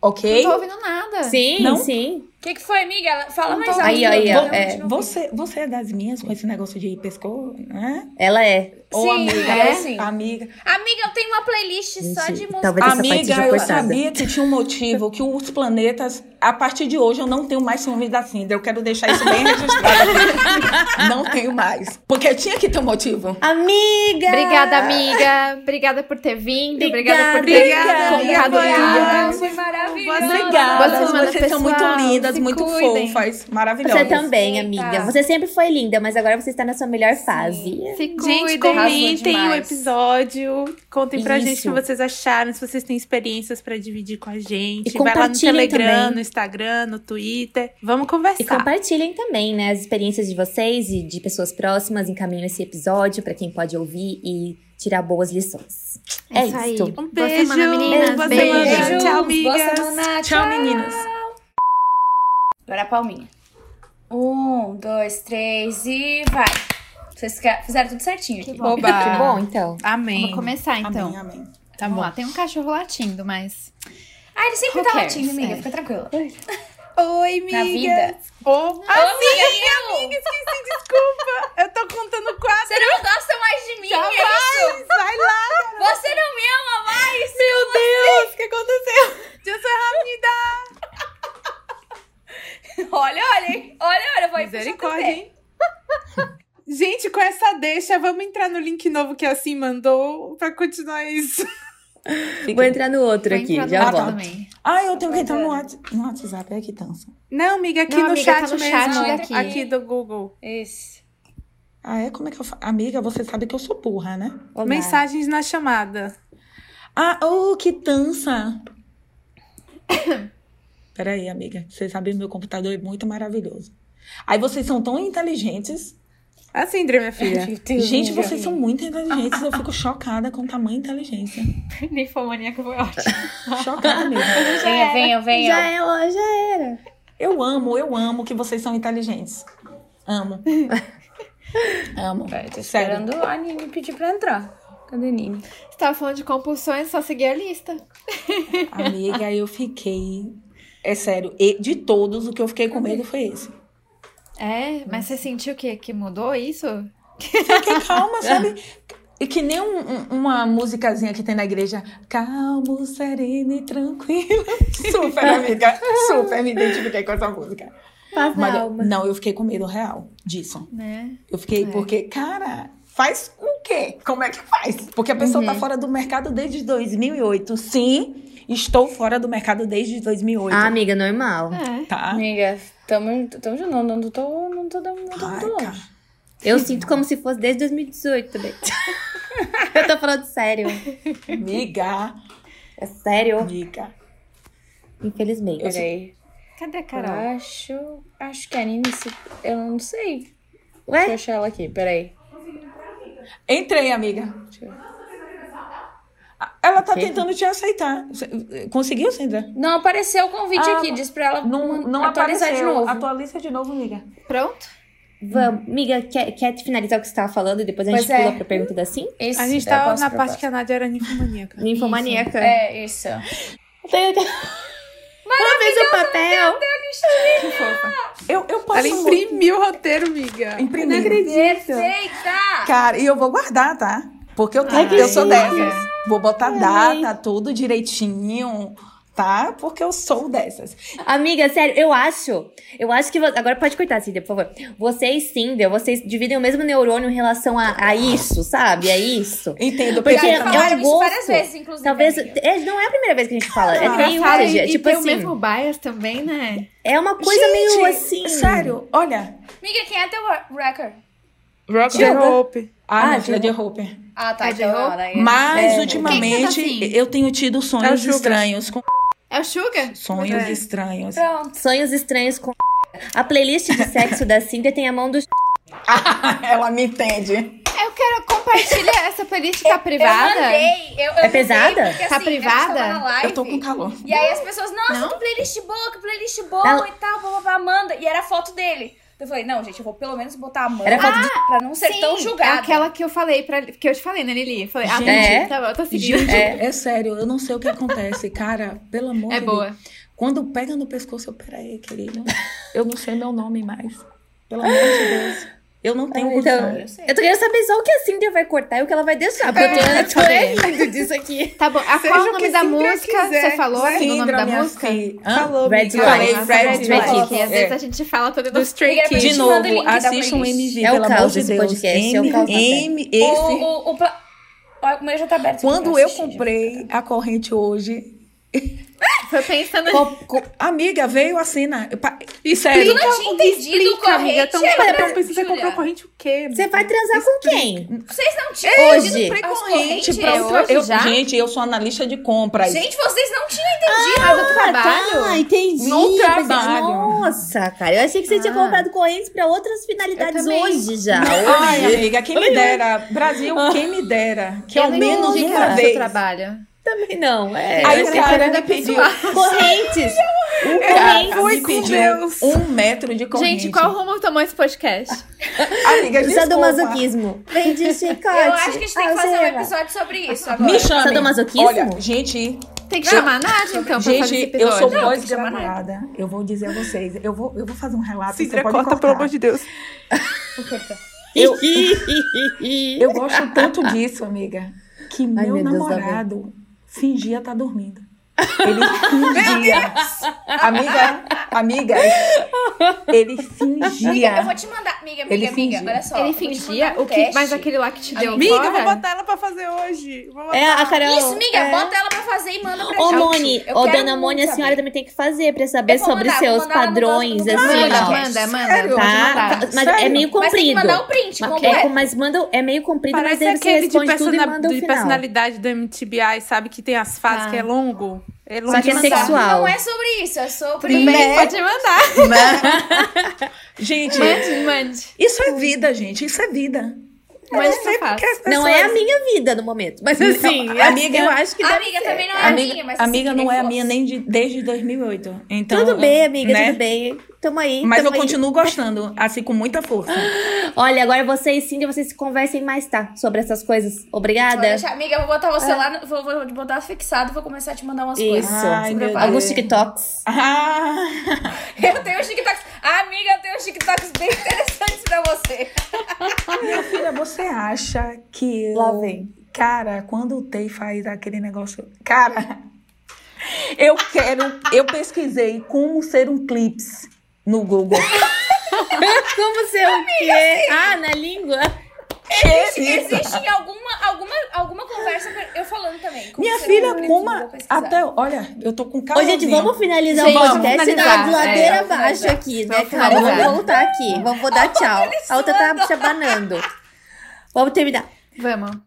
Ok? Não tô ouvindo nada. Sim, Não? sim. O que, que foi, amiga? Fala Não mais tô- alto. Aí, aí, ó, é. Você, você é das minhas com esse negócio de pescoço, né? Ela é. Ou Sim, amiga? é, sim. Amiga. Amiga, eu tenho uma playlist só Gente, de música. Amiga, eu sabia que tinha um motivo, que os planetas, a partir de hoje, eu não tenho mais ciúmes da Cinda. Eu quero deixar isso bem registrado. Não tenho mais. Porque tinha que ter um motivo. Amiga! Obrigada, amiga. Obrigada por ter vindo. Obrigada, por ter Obrigada, colocado Obrigada, foi maravilhoso. Obrigada. Boa semana, Vocês são muito pessoal. Lindas, muito cuidem. fofas, maravilhosas. Você também, Eita. amiga. Você sempre foi linda, mas agora você está na sua melhor fase. Se cuidem. Gente, comentem o episódio. Contem pra gente o que vocês acharam, se vocês têm experiências pra dividir com a gente. E Vai lá no compartilhem Telegram, também. no Instagram, no Twitter. Vamos E conversar. compartilhem também, né, as experiências de vocês e de pessoas próximas. Encaminhem esse episódio para quem pode ouvir e tirar boas lições. É, É isso aí. Um Boa beijo. semana, meninas. Boa Beijo. semana. Beijos, Tchau, boa amigas. semana. Tchau, meninas. Agora a palminha. Um, dois, três e vai. Vocês fizeram tudo certinho aqui. bom. Oba. Que bom, então. Amém. Vamos começar então. Amém, amém. Tá Vamos bom. lá, tem um cachorro latindo, mas. Ah, ele sempre Who tá cares? latindo, amiga. É. Fica tranquila. Oi, amiga. Na vida. Ô, Ô, amiga, esqueci, desculpa. Eu tô contando quatro. Você não gosta mais de mim, é isso? Vai lá. Você não me ama mais? Meu Deus, o que aconteceu? Eu sou rápida. Olha, olha, hein? Olha, olha, vou Misericórdia, hein? Gente, com essa deixa, vamos entrar no link novo que a Sim mandou pra continuar isso. Vou entrar no outro Vou aqui, no já volto. também. Ah, eu tenho que entrar no, Whats- no WhatsApp. É que tansa. Não, amiga, aqui Não, no amiga, chat tá no mesmo. chat daqui. Aqui do Google. Esse. Ah, é? Como é que eu faço? Amiga, você sabe que eu sou burra, né? Olá. Mensagens na chamada. Ah, oh, que tansa! Peraí, amiga. Vocês sabem, meu computador é muito maravilhoso. Aí vocês são tão inteligentes. Assim, André, minha filha. Gente, vocês são muito inteligentes. Eu fico chocada com tamanha inteligência. Ninfomaníaca foi ótimo. Chocada mesmo. Venha, venha, venha. Já é, ó, já era. Eu amo, eu amo que vocês são inteligentes. Amo. Amo. Peraí, tô Sério. esperando a Nini pedir pra entrar. Cadê a Nini? Você tava falando de compulsões, só seguir a lista. Amiga, eu fiquei. É sério, e de todos, o que eu fiquei com medo foi esse. É, mas você sentiu que, que mudou isso? Fiquei calma, sabe? E que nem um- um- uma musicazinha que tem na igreja. Calmo, sereno e tranquilo. Super, amiga. Super me identifiquei com essa música. Paz Mas alma. não, eu fiquei com medo real disso. Né? Eu fiquei, porque, cara, faz o quê? Como é que faz? Porque a pessoa tá fora do mercado desde 2008. Sim, estou fora do mercado desde 2008. Ah, amiga, normal. É. Tá? Amiga, tamo, tamo junto. Não, não tô, não tô, dando- não tô Ai, cara. longe. Eu sinto como se fosse desde 2018 também. Eu tô falando sério. Amiga, É sério. amiga. Infelizmente. Peraí. Cadê a Eu Carol? acho, acho que a Nini se... Eu não sei. Deixa eu Ué? achar ela aqui, peraí. Entrei, amiga. Deixa eu- Ela tá tentando te aceitar. Conseguiu, Sandra? Não apareceu o convite Ah, aqui. Diz pra ela Não, não atualizar apareceu. de novo. Atualiza de novo, amiga. Pronto? Vamos. Amiga, quer, quer finalizar o que você tava falando e depois a gente Pois é. pula pra pergunta da Sim? Esse, A gente eu tava posso na parte que a Nádia era ninfomaníaca. Ninfomaníaca. É, isso. Tem- Ela fez o papel. Que fofa. Eu, eu posso. Ela imprimiu o roteiro, amiga. Imprimir. Perfeita! Cara, e eu vou guardar, tá? Porque eu, tenho, Ai, que eu sou dessas. Vou botar data, tudo direitinho, tá? Porque eu sou dessas. Amiga, sério, eu acho. Eu acho que. vo- Agora pode cortar, Cíntia, por favor. Vocês, Cíntia, vocês dividem o mesmo neurônio em relação a, a isso, sabe? É isso. Entendo Porque falaram um isso gosto. várias vezes, inclusive. Talvez. É, não é a primeira vez que a gente fala. É meio. Engraçado, hoje, e, é e tipo tem assim. o mesmo bias também, né? É uma coisa Gente, meio assim. Sério, olha. Amiga, quem é teu wrecker? Rock the Hope. Ah, Ah, de Hopper. Ah, tá. É então, é- Mas, Quem ultimamente, tá assim? eu tenho tido É sonhos Sugar. estranhos. Com... É o Sugar? Sonhos É. estranhos. Pronto. Sonhos estranhos com. A playlist de sexo da Cíntia tem a mão do. Ela me entende. Eu quero compartilhar essa playlist tá Eu privada. mandei. Eu, eu É mandei pesada? porque, Tá assim, privada? na live, Eu tô com calor. E aí as pessoas, nossa, Não? que playlist boa, que playlist boa Ela- e tal, bababá, Amanda. E era a foto dele. Eu falei, não, gente, eu vou pelo menos botar a Amanda Era foto de- pra não ser Sim, tão julgada. É aquela que eu falei pra, que eu te falei, né, Lili? Eu falei, ah, Gente, entendi. é. Tá bom, eu tô seguindo. Gente, É. é. sério, eu não sei o que acontece. Cara, pelo amor É de boa. Deus. Quando pega no pescoço, eu, peraí, querido. Eu não sei meu nome mais. Pelo amor de Deus. Eu não tenho Então, condição. eu tô querendo saber só o que a Cíntia vai cortar e o que ela vai deixar. Porque eu tô, eu tô rindo disso aqui. Tá bom. Qual o o nome da música? quiser. Você falou o nome da música? Falou, Red amiga. Falei, Red. Flag, que Às É. vezes a gente fala tudo Do Stray Kids. De o novo, link da assista um. MV, É o pelo amor caos de esse Deus. podcast, é o M, caos O, meu já tá aberto. Quando eu comprei a corrente hoje... Foi pensando co- co- amiga, veio a cena. Eu pa- Explica, Sério. não tinha entendido explica, amiga. corrente, Tão, Júlia. tão pensando que você Júlia. comprou corrente o quê? Você vai transar com quem? Vocês não tinham Hoje. entendido comprei as corrente correntes? pra é eu- já? Gente, eu sou analista de compras. Gente, vocês não tinham entendido. Ah, do trabalho? Tá, entendi. No Eu pensei, trabalho. Nossa, cara, eu achei que você tinha Ah. comprado correntes pra outras finalidades Eu hoje já. Ai, Hoje. amiga, quem me dera. Brasil, quem me dera. Que Eu ao menos uma era vez. trabalho. Também não. É, Aí o cara pediu. correntes. O cara pediu Deus. um metro de corrente. Gente, qual rumo tomou esse podcast? Amiga, desculpa. Sadomasoquismo. Vem de chicote. Eu acho que a gente tem que fazer um episódio sobre isso agora. Me chame. Sadomasoquismo? Olha, gente, Tem que chamar a Nath, então, pra fazer esse gente, eu episódio. sou Não, voz. Eu vou dizer a vocês. Eu vou, eu vou fazer um relato. pode corta, cortar. pelo amor de Deus. Eu, eu gosto tanto disso, amiga, que Ai, meu meu namorado fingia estar dormindo. Ele fingia. amiga, amiga, ele Amiga, fingia. eu vou te mandar. Amiga, amiga, Ele amiga, fingia. olha só. Ele fingia um o que, mas aquele lá que te deu Amiga, fora? eu vou botar ela pra fazer hoje. É, a Carol. Isso, amiga, é. bota ela pra fazer e manda pra Ô, gente. Moni, Eu ô, dona Moni, a senhora saber. também tem que fazer pra saber sobre mandar, seus padrões, assim, Manda, ó. manda, manda. Tá? mandar. Mas Sério? é meio Mas tem que comprido. mandar o print É, completo. com- mas manda, é meio comprido, mas Parece daí você aquele de, persona- de personalidade do MTBI, sabe? Que tem as fases Tá. que é longo. Longo Só que é demais. sexual. Não é sobre isso, é sobre... Tudo bem, pode mandar. Gente, Mande, mande. isso é vida, gente. Isso é vida. Eu faço. Não é a minha vida no momento, mas assim, Não, amiga- eu acho que deve Amiga ser. também não é a Amiga, minha, mas amiga não é a minha nem de, desde 2008. Então, Tudo bem, amiga, né? tudo bem. Tamo aí, Mas tamo eu aí. continuo gostando, assim, com muita força. Olha, agora vocês sim, vocês se conversem mais, tá? Sobre essas coisas. Obrigada. Deixar. Amiga, eu vou botar você lá, no- vou, vou botar fixado e vou começar a te mandar umas coisas. Isso. Meu prepara. Alguns. TikToks. Ah, Eu tenho os TikToks. Amiga, eu tenho os TikToks bem interessantes pra você. minha filha, você acha que eu... Lá vem. Cara, quando o Tei faz aquele negócio... Cara, eu quero... Eu pesquisei como ser um clips no Google. Como ser o quê? Ah, na língua? Que Existe alguma, alguma, alguma conversa eu falando também. Minha filha, como... vou. Até, olha, eu tô com Ô, calor. gente, vamos finalizar Gente, o podcast finalizar. na ladeira É, abaixo finalizar. aqui, né, cara? Vamos voltar aqui. Vamos dar tchau. A outra tá chabanando. Vamos terminar. Vamos.